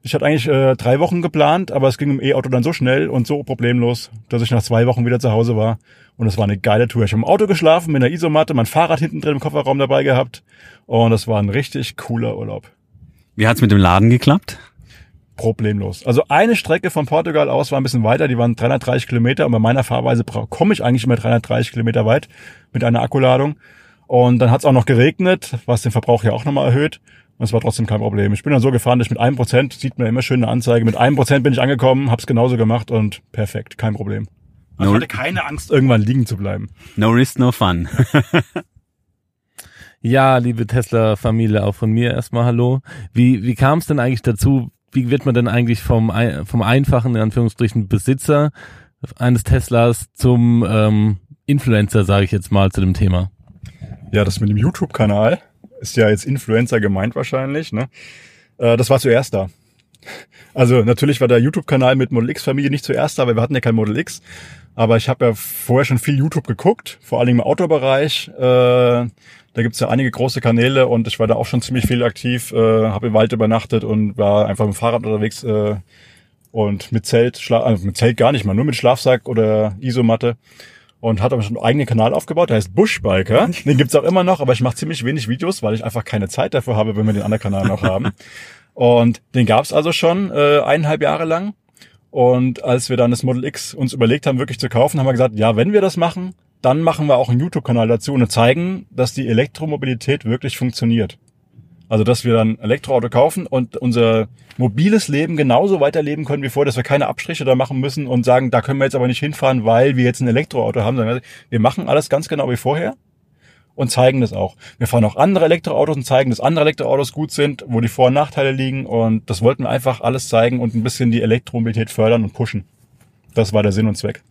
Ich hatte eigentlich äh, drei Wochen geplant, aber es ging im E-Auto dann so schnell und so problemlos, dass ich nach zwei Wochen wieder zu Hause war. Und es war eine geile Tour. Ich habe im Auto geschlafen, mit einer Isomatte, mein Fahrrad hinten drin im Kofferraum dabei gehabt. Und das war ein richtig cooler Urlaub. Wie hat's mit dem Laden geklappt? Problemlos. Also eine Strecke von Portugal aus war ein bisschen weiter, die waren 330 Kilometer und bei meiner Fahrweise komme ich eigentlich immer 330 Kilometer weit mit einer Akkuladung. Und dann hat es auch noch geregnet, was den Verbrauch ja auch nochmal erhöht. Und es war trotzdem kein Problem. Ich bin dann so gefahren, dass ich mit einem Prozent, sieht man immer schön eine Anzeige, mit einem Prozent bin ich angekommen, hab's genauso gemacht und perfekt, kein Problem. Also ich hatte keine Angst, irgendwann liegen zu bleiben. No risk, no fun. *laughs* ja, liebe Tesla-Familie, auch von mir erstmal hallo. Wie, wie kam es denn eigentlich dazu? Wie wird man denn eigentlich vom, vom einfachen, in Anführungsstrichen, Besitzer eines Teslas zum ähm, Influencer, sage ich jetzt mal, zu dem Thema? Ja, das mit dem YouTube-Kanal ist ja jetzt Influencer gemeint wahrscheinlich, ne? Äh, das war zuerst da. Also natürlich war der YouTube-Kanal mit Model X-Familie nicht zuerst da, weil wir hatten ja kein Model X. Aber ich habe ja vorher schon viel YouTube geguckt, vor allem im Autobereich. Äh, da gibt's ja einige große Kanäle und ich war da auch schon ziemlich viel aktiv, äh, habe im Wald übernachtet und war einfach mit dem Fahrrad unterwegs äh, und mit Zelt, Schla also mit Zelt gar nicht mal, nur mit Schlafsack oder Isomatte und hat aber schon einen eigenen Kanal aufgebaut, der heißt Bushbiker. *laughs* Den gibt's auch immer noch, aber ich mache ziemlich wenig Videos, weil ich einfach keine Zeit dafür habe, wenn wir den anderen Kanal noch haben. *laughs* Und den gab's also schon äh, eineinhalb Jahre lang. Und als wir dann das Model X uns überlegt haben, wirklich zu kaufen, haben wir gesagt, ja, wenn wir das machen, dann machen wir auch einen YouTube-Kanal dazu und zeigen, dass die Elektromobilität wirklich funktioniert. Also, dass wir dann Elektroauto kaufen und unser mobiles Leben genauso weiterleben können wie vorher, dass wir keine Abstriche da machen müssen und sagen, da können wir jetzt aber nicht hinfahren, weil wir jetzt ein Elektroauto haben. Wir machen alles ganz genau wie vorher und zeigen das auch. Wir fahren auch andere Elektroautos und zeigen, dass andere Elektroautos gut sind, wo die Vor- und Nachteile liegen und das wollten wir einfach alles zeigen und ein bisschen die Elektromobilität fördern und pushen. Das war der Sinn und Zweck.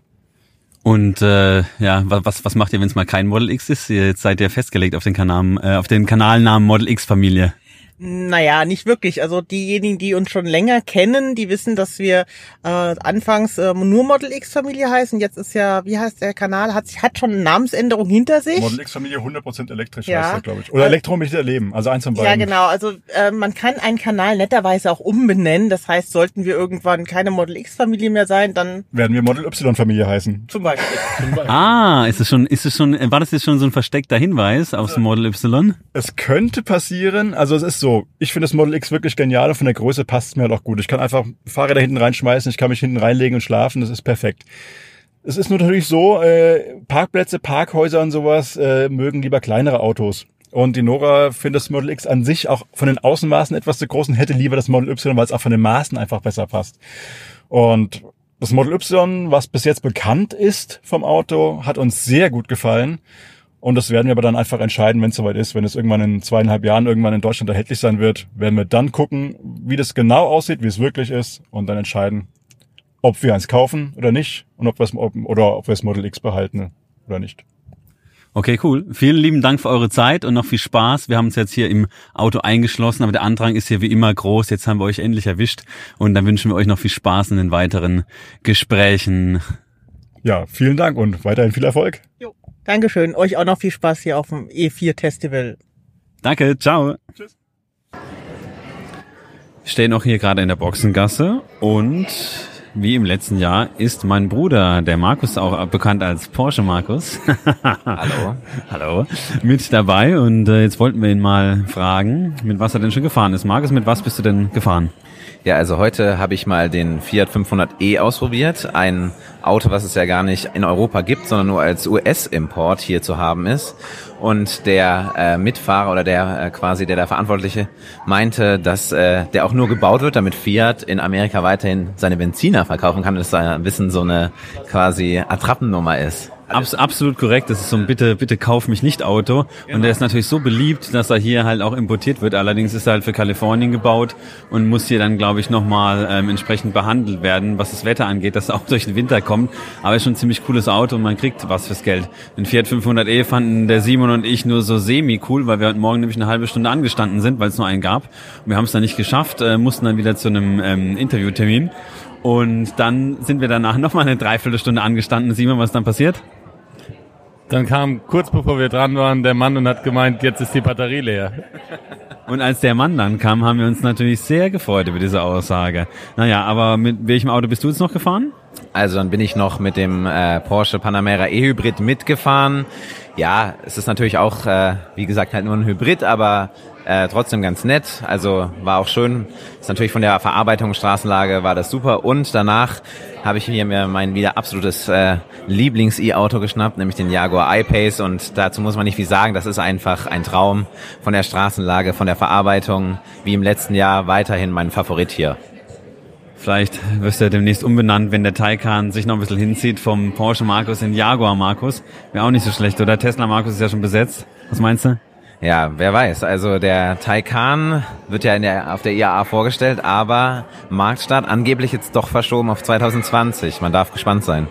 Und äh, ja, was, was macht ihr, wenn es mal kein Model X ist? Ihr seid ja festgelegt auf den, Kanal, äh, auf den Kanalnamen Model X Familie. Naja, nicht wirklich. Also diejenigen, die uns schon länger kennen, die wissen, dass wir äh, anfangs äh, nur Model X Familie heißen. Jetzt ist ja, wie heißt der Kanal? Hat, hat schon eine Namensänderung hinter sich. Model X Familie 100% elektrisch ja. heißt der, glaube ich. Oder also, Elektromobilität erleben, also eins von beiden. Ja, genau. Also äh, man kann einen Kanal netterweise auch umbenennen. Das heißt, sollten wir irgendwann keine Model X Familie mehr sein, dann werden wir Model Y Familie heißen. Zum Beispiel. *laughs* Zum Beispiel. Ah, ist es schon, ist es schon, war das jetzt schon so ein versteckter Hinweis aufs Model Y? Es könnte passieren. Also es ist so so, ich finde das Model X wirklich genial und von der Größe passt es mir halt auch gut. Ich kann einfach Fahrräder hinten reinschmeißen, ich kann mich hinten reinlegen und schlafen, das ist perfekt. Es ist nur natürlich so, äh, Parkplätze, Parkhäuser und sowas äh, mögen lieber kleinere Autos. Und die Nora findet das Model X an sich auch von den Außenmaßen etwas zu groß und hätte lieber das Model Y, weil es auch von den Maßen einfach besser passt. Und das Model Y, was bis jetzt bekannt ist vom Auto, hat uns sehr gut gefallen. Und das werden wir aber dann einfach entscheiden, wenn es soweit ist. Wenn es irgendwann in zweieinhalb Jahren irgendwann in Deutschland erhältlich sein wird, werden wir dann gucken, wie das genau aussieht, wie es wirklich ist und dann entscheiden, ob wir eins kaufen oder nicht und ob wir es, oder ob wir das Model X behalten oder nicht. Okay, cool. Vielen lieben Dank für eure Zeit und noch viel Spaß. Wir haben uns jetzt hier im Auto eingeschlossen, aber der Andrang ist hier wie immer groß. Jetzt haben wir euch endlich erwischt und dann wünschen wir euch noch viel Spaß in den weiteren Gesprächen. Ja, vielen Dank und weiterhin viel Erfolg. Jo. Dankeschön. Euch auch noch viel Spaß hier auf dem E4 Festival. Danke, ciao. Tschüss. Ich stehe noch hier gerade in der Boxengasse und wie im letzten Jahr ist mein Bruder, der Markus, auch bekannt als Porsche Markus. *laughs* Hallo. Hallo. Mit dabei und äh, jetzt wollten wir ihn mal fragen, mit was er denn schon gefahren ist. Markus, mit was bist du denn gefahren? Ja, also heute habe ich mal den Fiat 500e ausprobiert. Ein Auto, was es ja gar nicht in Europa gibt, sondern nur als US-Import hier zu haben ist. Und der äh, Mitfahrer oder der äh, quasi, der da Verantwortliche meinte, dass äh, der auch nur gebaut wird, damit Fiat in Amerika weiterhin seine Benziner verkaufen kann. Das ist ein bisschen so eine quasi Attrappennummer ist. Abs absolut korrekt. Das ist so ein bitte, bitte kauf mich nicht Auto. Genau. Und der ist natürlich so beliebt, dass er hier halt auch importiert wird. Allerdings ist er halt für Kalifornien gebaut und muss hier dann, glaube ich, nochmal ähm, entsprechend behandelt werden, was das Wetter angeht, dass er auch *laughs* durch den Winter kommt. Aber ist schon ein ziemlich cooles Auto und man kriegt was fürs Geld. Den Fiat 500e fanden der Simon und ich nur so semi cool, weil wir heute Morgen nämlich eine halbe Stunde angestanden sind, weil es nur einen gab. Und wir haben es dann nicht geschafft, äh, mussten dann wieder zu einem ähm, Interviewtermin. Und dann sind wir danach *laughs* nochmal eine Dreiviertelstunde angestanden. Simon, was dann passiert? Dann kam kurz bevor wir dran waren der Mann und hat gemeint, jetzt ist die Batterie leer. Und als der Mann dann kam, haben wir uns natürlich sehr gefreut über diese Aussage. Naja, aber mit welchem Auto bist du jetzt noch gefahren? Also dann bin ich noch mit dem äh, Porsche Panamera E-Hybrid mitgefahren. Ja, es ist natürlich auch, äh, wie gesagt, halt nur ein Hybrid, aber äh, trotzdem ganz nett. Also war auch schön. Ist natürlich von der Verarbeitung Straßenlage war das super. Und danach habe ich mir mein wieder absolutes äh, Lieblings-E-Auto geschnappt, nämlich den Jaguar I-Pace. Und dazu muss man nicht viel sagen. Das ist einfach ein Traum von der Straßenlage, von der Verarbeitung, wie im letzten Jahr weiterhin mein Favorit hier. Vielleicht wirst du ja demnächst umbenannt, wenn der Taycan sich noch ein bisschen hinzieht vom Porsche Markus in Jaguar Markus. Wäre auch nicht so schlecht, oder? Tesla Markus ist ja schon besetzt. Was meinst du? Ja, wer weiß. Also der Taycan wird ja der, auf der IAA vorgestellt, aber Marktstart angeblich jetzt doch verschoben auf 2020. Man darf gespannt sein.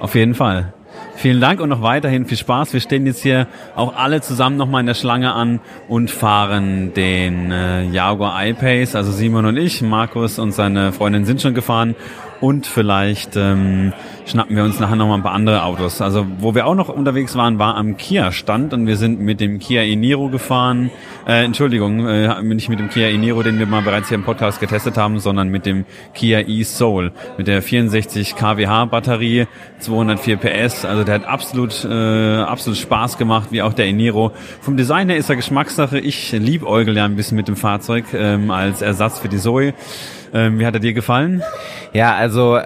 Auf jeden Fall. Vielen Dank und noch weiterhin viel Spaß. Wir stehen jetzt hier auch alle zusammen nochmal in der Schlange an und fahren den äh, Jaguar I-Pace. Also Simon und ich, Markus und seine Freundin sind schon gefahren und vielleicht ähm, schnappen wir uns nachher noch mal ein paar andere Autos. Also wo wir auch noch unterwegs waren, war am Kia-Stand und wir sind mit dem Kia e-Niro gefahren. Äh, Entschuldigung, äh, nicht mit dem Kia e-Niro, den wir mal bereits hier im Podcast getestet haben, sondern mit dem Kia e-Soul mit der 64 kWh Batterie, 204 PS. Also der hat absolut äh, absolut Spaß gemacht, wie auch der e-Niro. Vom Design her ist er Geschmackssache. Ich liebäugel ja ein bisschen mit dem Fahrzeug ähm, als Ersatz für die Zoe. Ähm, wie hat er dir gefallen? Ja, also äh,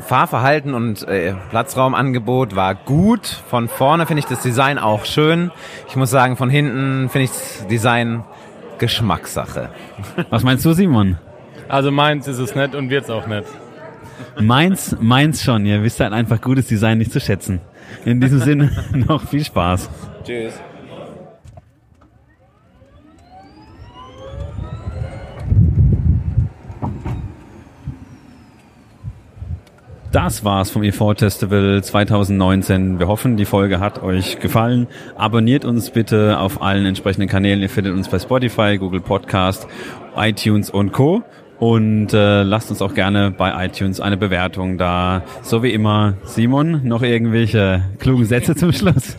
Fahrverhalten und äh, Platzraumangebot war gut. Von vorne finde ich das Design auch schön. Ich muss sagen, von hinten finde ich das Design Geschmackssache. Was meinst du, Simon? Also meins ist es nett und wird's auch nett. Meins, meins schon. Ihr wisst halt einfach gutes Design nicht zu schätzen. In diesem Sinne *laughs* noch viel Spaß. Tschüss. Das war's vom EV Festival 2019. Wir hoffen, die Folge hat euch gefallen. Abonniert uns bitte auf allen entsprechenden Kanälen. Ihr findet uns bei Spotify, Google Podcast, iTunes und Co. Und äh, lasst uns auch gerne bei iTunes eine Bewertung da. So wie immer, Simon, noch irgendwelche klugen Sätze zum Schluss?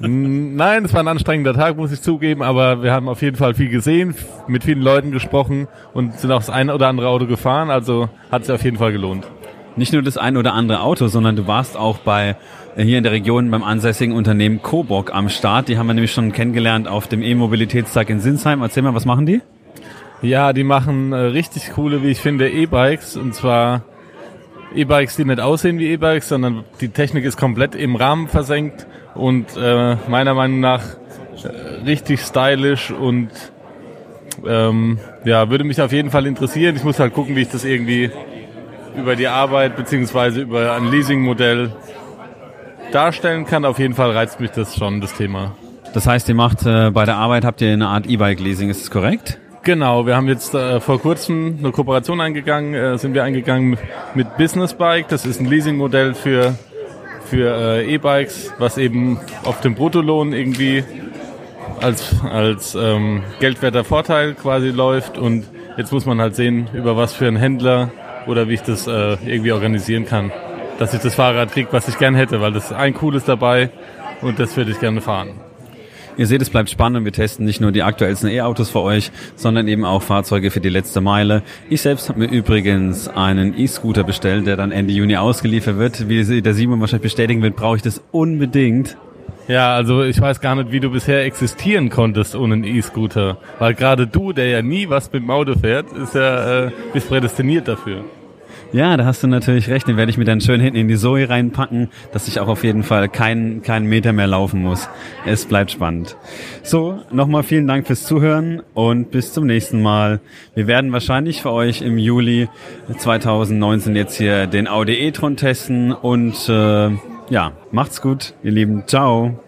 Nein, es war ein anstrengender Tag, muss ich zugeben, aber wir haben auf jeden Fall viel gesehen, mit vielen Leuten gesprochen und sind auch das eine oder andere Auto gefahren, also hat sich auf jeden Fall gelohnt nicht nur das ein oder andere Auto, sondern du warst auch bei äh, hier in der Region beim ansässigen Unternehmen Coburg am Start. Die haben wir nämlich schon kennengelernt auf dem E-Mobilitätstag in Sinsheim. Erzähl mal, was machen die? Ja, die machen äh, richtig coole, wie ich finde, E-Bikes. Und zwar E-Bikes, die nicht aussehen wie E-Bikes, sondern die Technik ist komplett im Rahmen versenkt und äh, meiner Meinung nach äh, richtig stylisch und ähm, ja, würde mich auf jeden Fall interessieren. Ich muss halt gucken, wie ich das irgendwie über die Arbeit beziehungsweise über ein Leasingmodell darstellen kann. Auf jeden Fall reizt mich das schon, das Thema. Das heißt, ihr macht äh, bei der Arbeit habt ihr eine Art E-Bike-Leasing, ist das korrekt? Genau, wir haben jetzt äh, vor kurzem eine Kooperation eingegangen, äh, sind wir eingegangen mit Business Bike. Das ist ein Leasingmodell für für äh, E-Bikes, was eben auf dem Bruttolohn irgendwie als als ähm, geldwerter Vorteil quasi läuft und jetzt muss man halt sehen, über was für einen Händler oder wie ich das äh, irgendwie organisieren kann, dass ich das Fahrrad kriege, was ich gern hätte, weil das ein cooles dabei und das würde ich gerne fahren. Ihr seht, es bleibt spannend und wir testen nicht nur die aktuellsten E-Autos für euch, sondern eben auch Fahrzeuge für die letzte Meile. Ich selbst habe mir übrigens einen E-Scooter bestellt, der dann Ende Juni ausgeliefert wird. Wie der Simon wahrscheinlich bestätigen wird, brauche ich das unbedingt. Ja, also ich weiß gar nicht, wie du bisher existieren konntest ohne einen E-Scooter. Weil gerade du, der ja nie was mit Auto fährt, ist ja, äh, bist prädestiniert dafür. Ja, da hast du natürlich recht. Den werde ich mir dann schön hinten in die Zoe reinpacken, dass ich auch auf jeden Fall keinen keinen Meter mehr laufen muss. Es bleibt spannend. So, nochmal vielen Dank fürs Zuhören und bis zum nächsten Mal. Wir werden wahrscheinlich für euch im Juli 2019 jetzt hier den Audi e-tron testen und äh, ja, macht's gut, ihr Lieben. Ciao.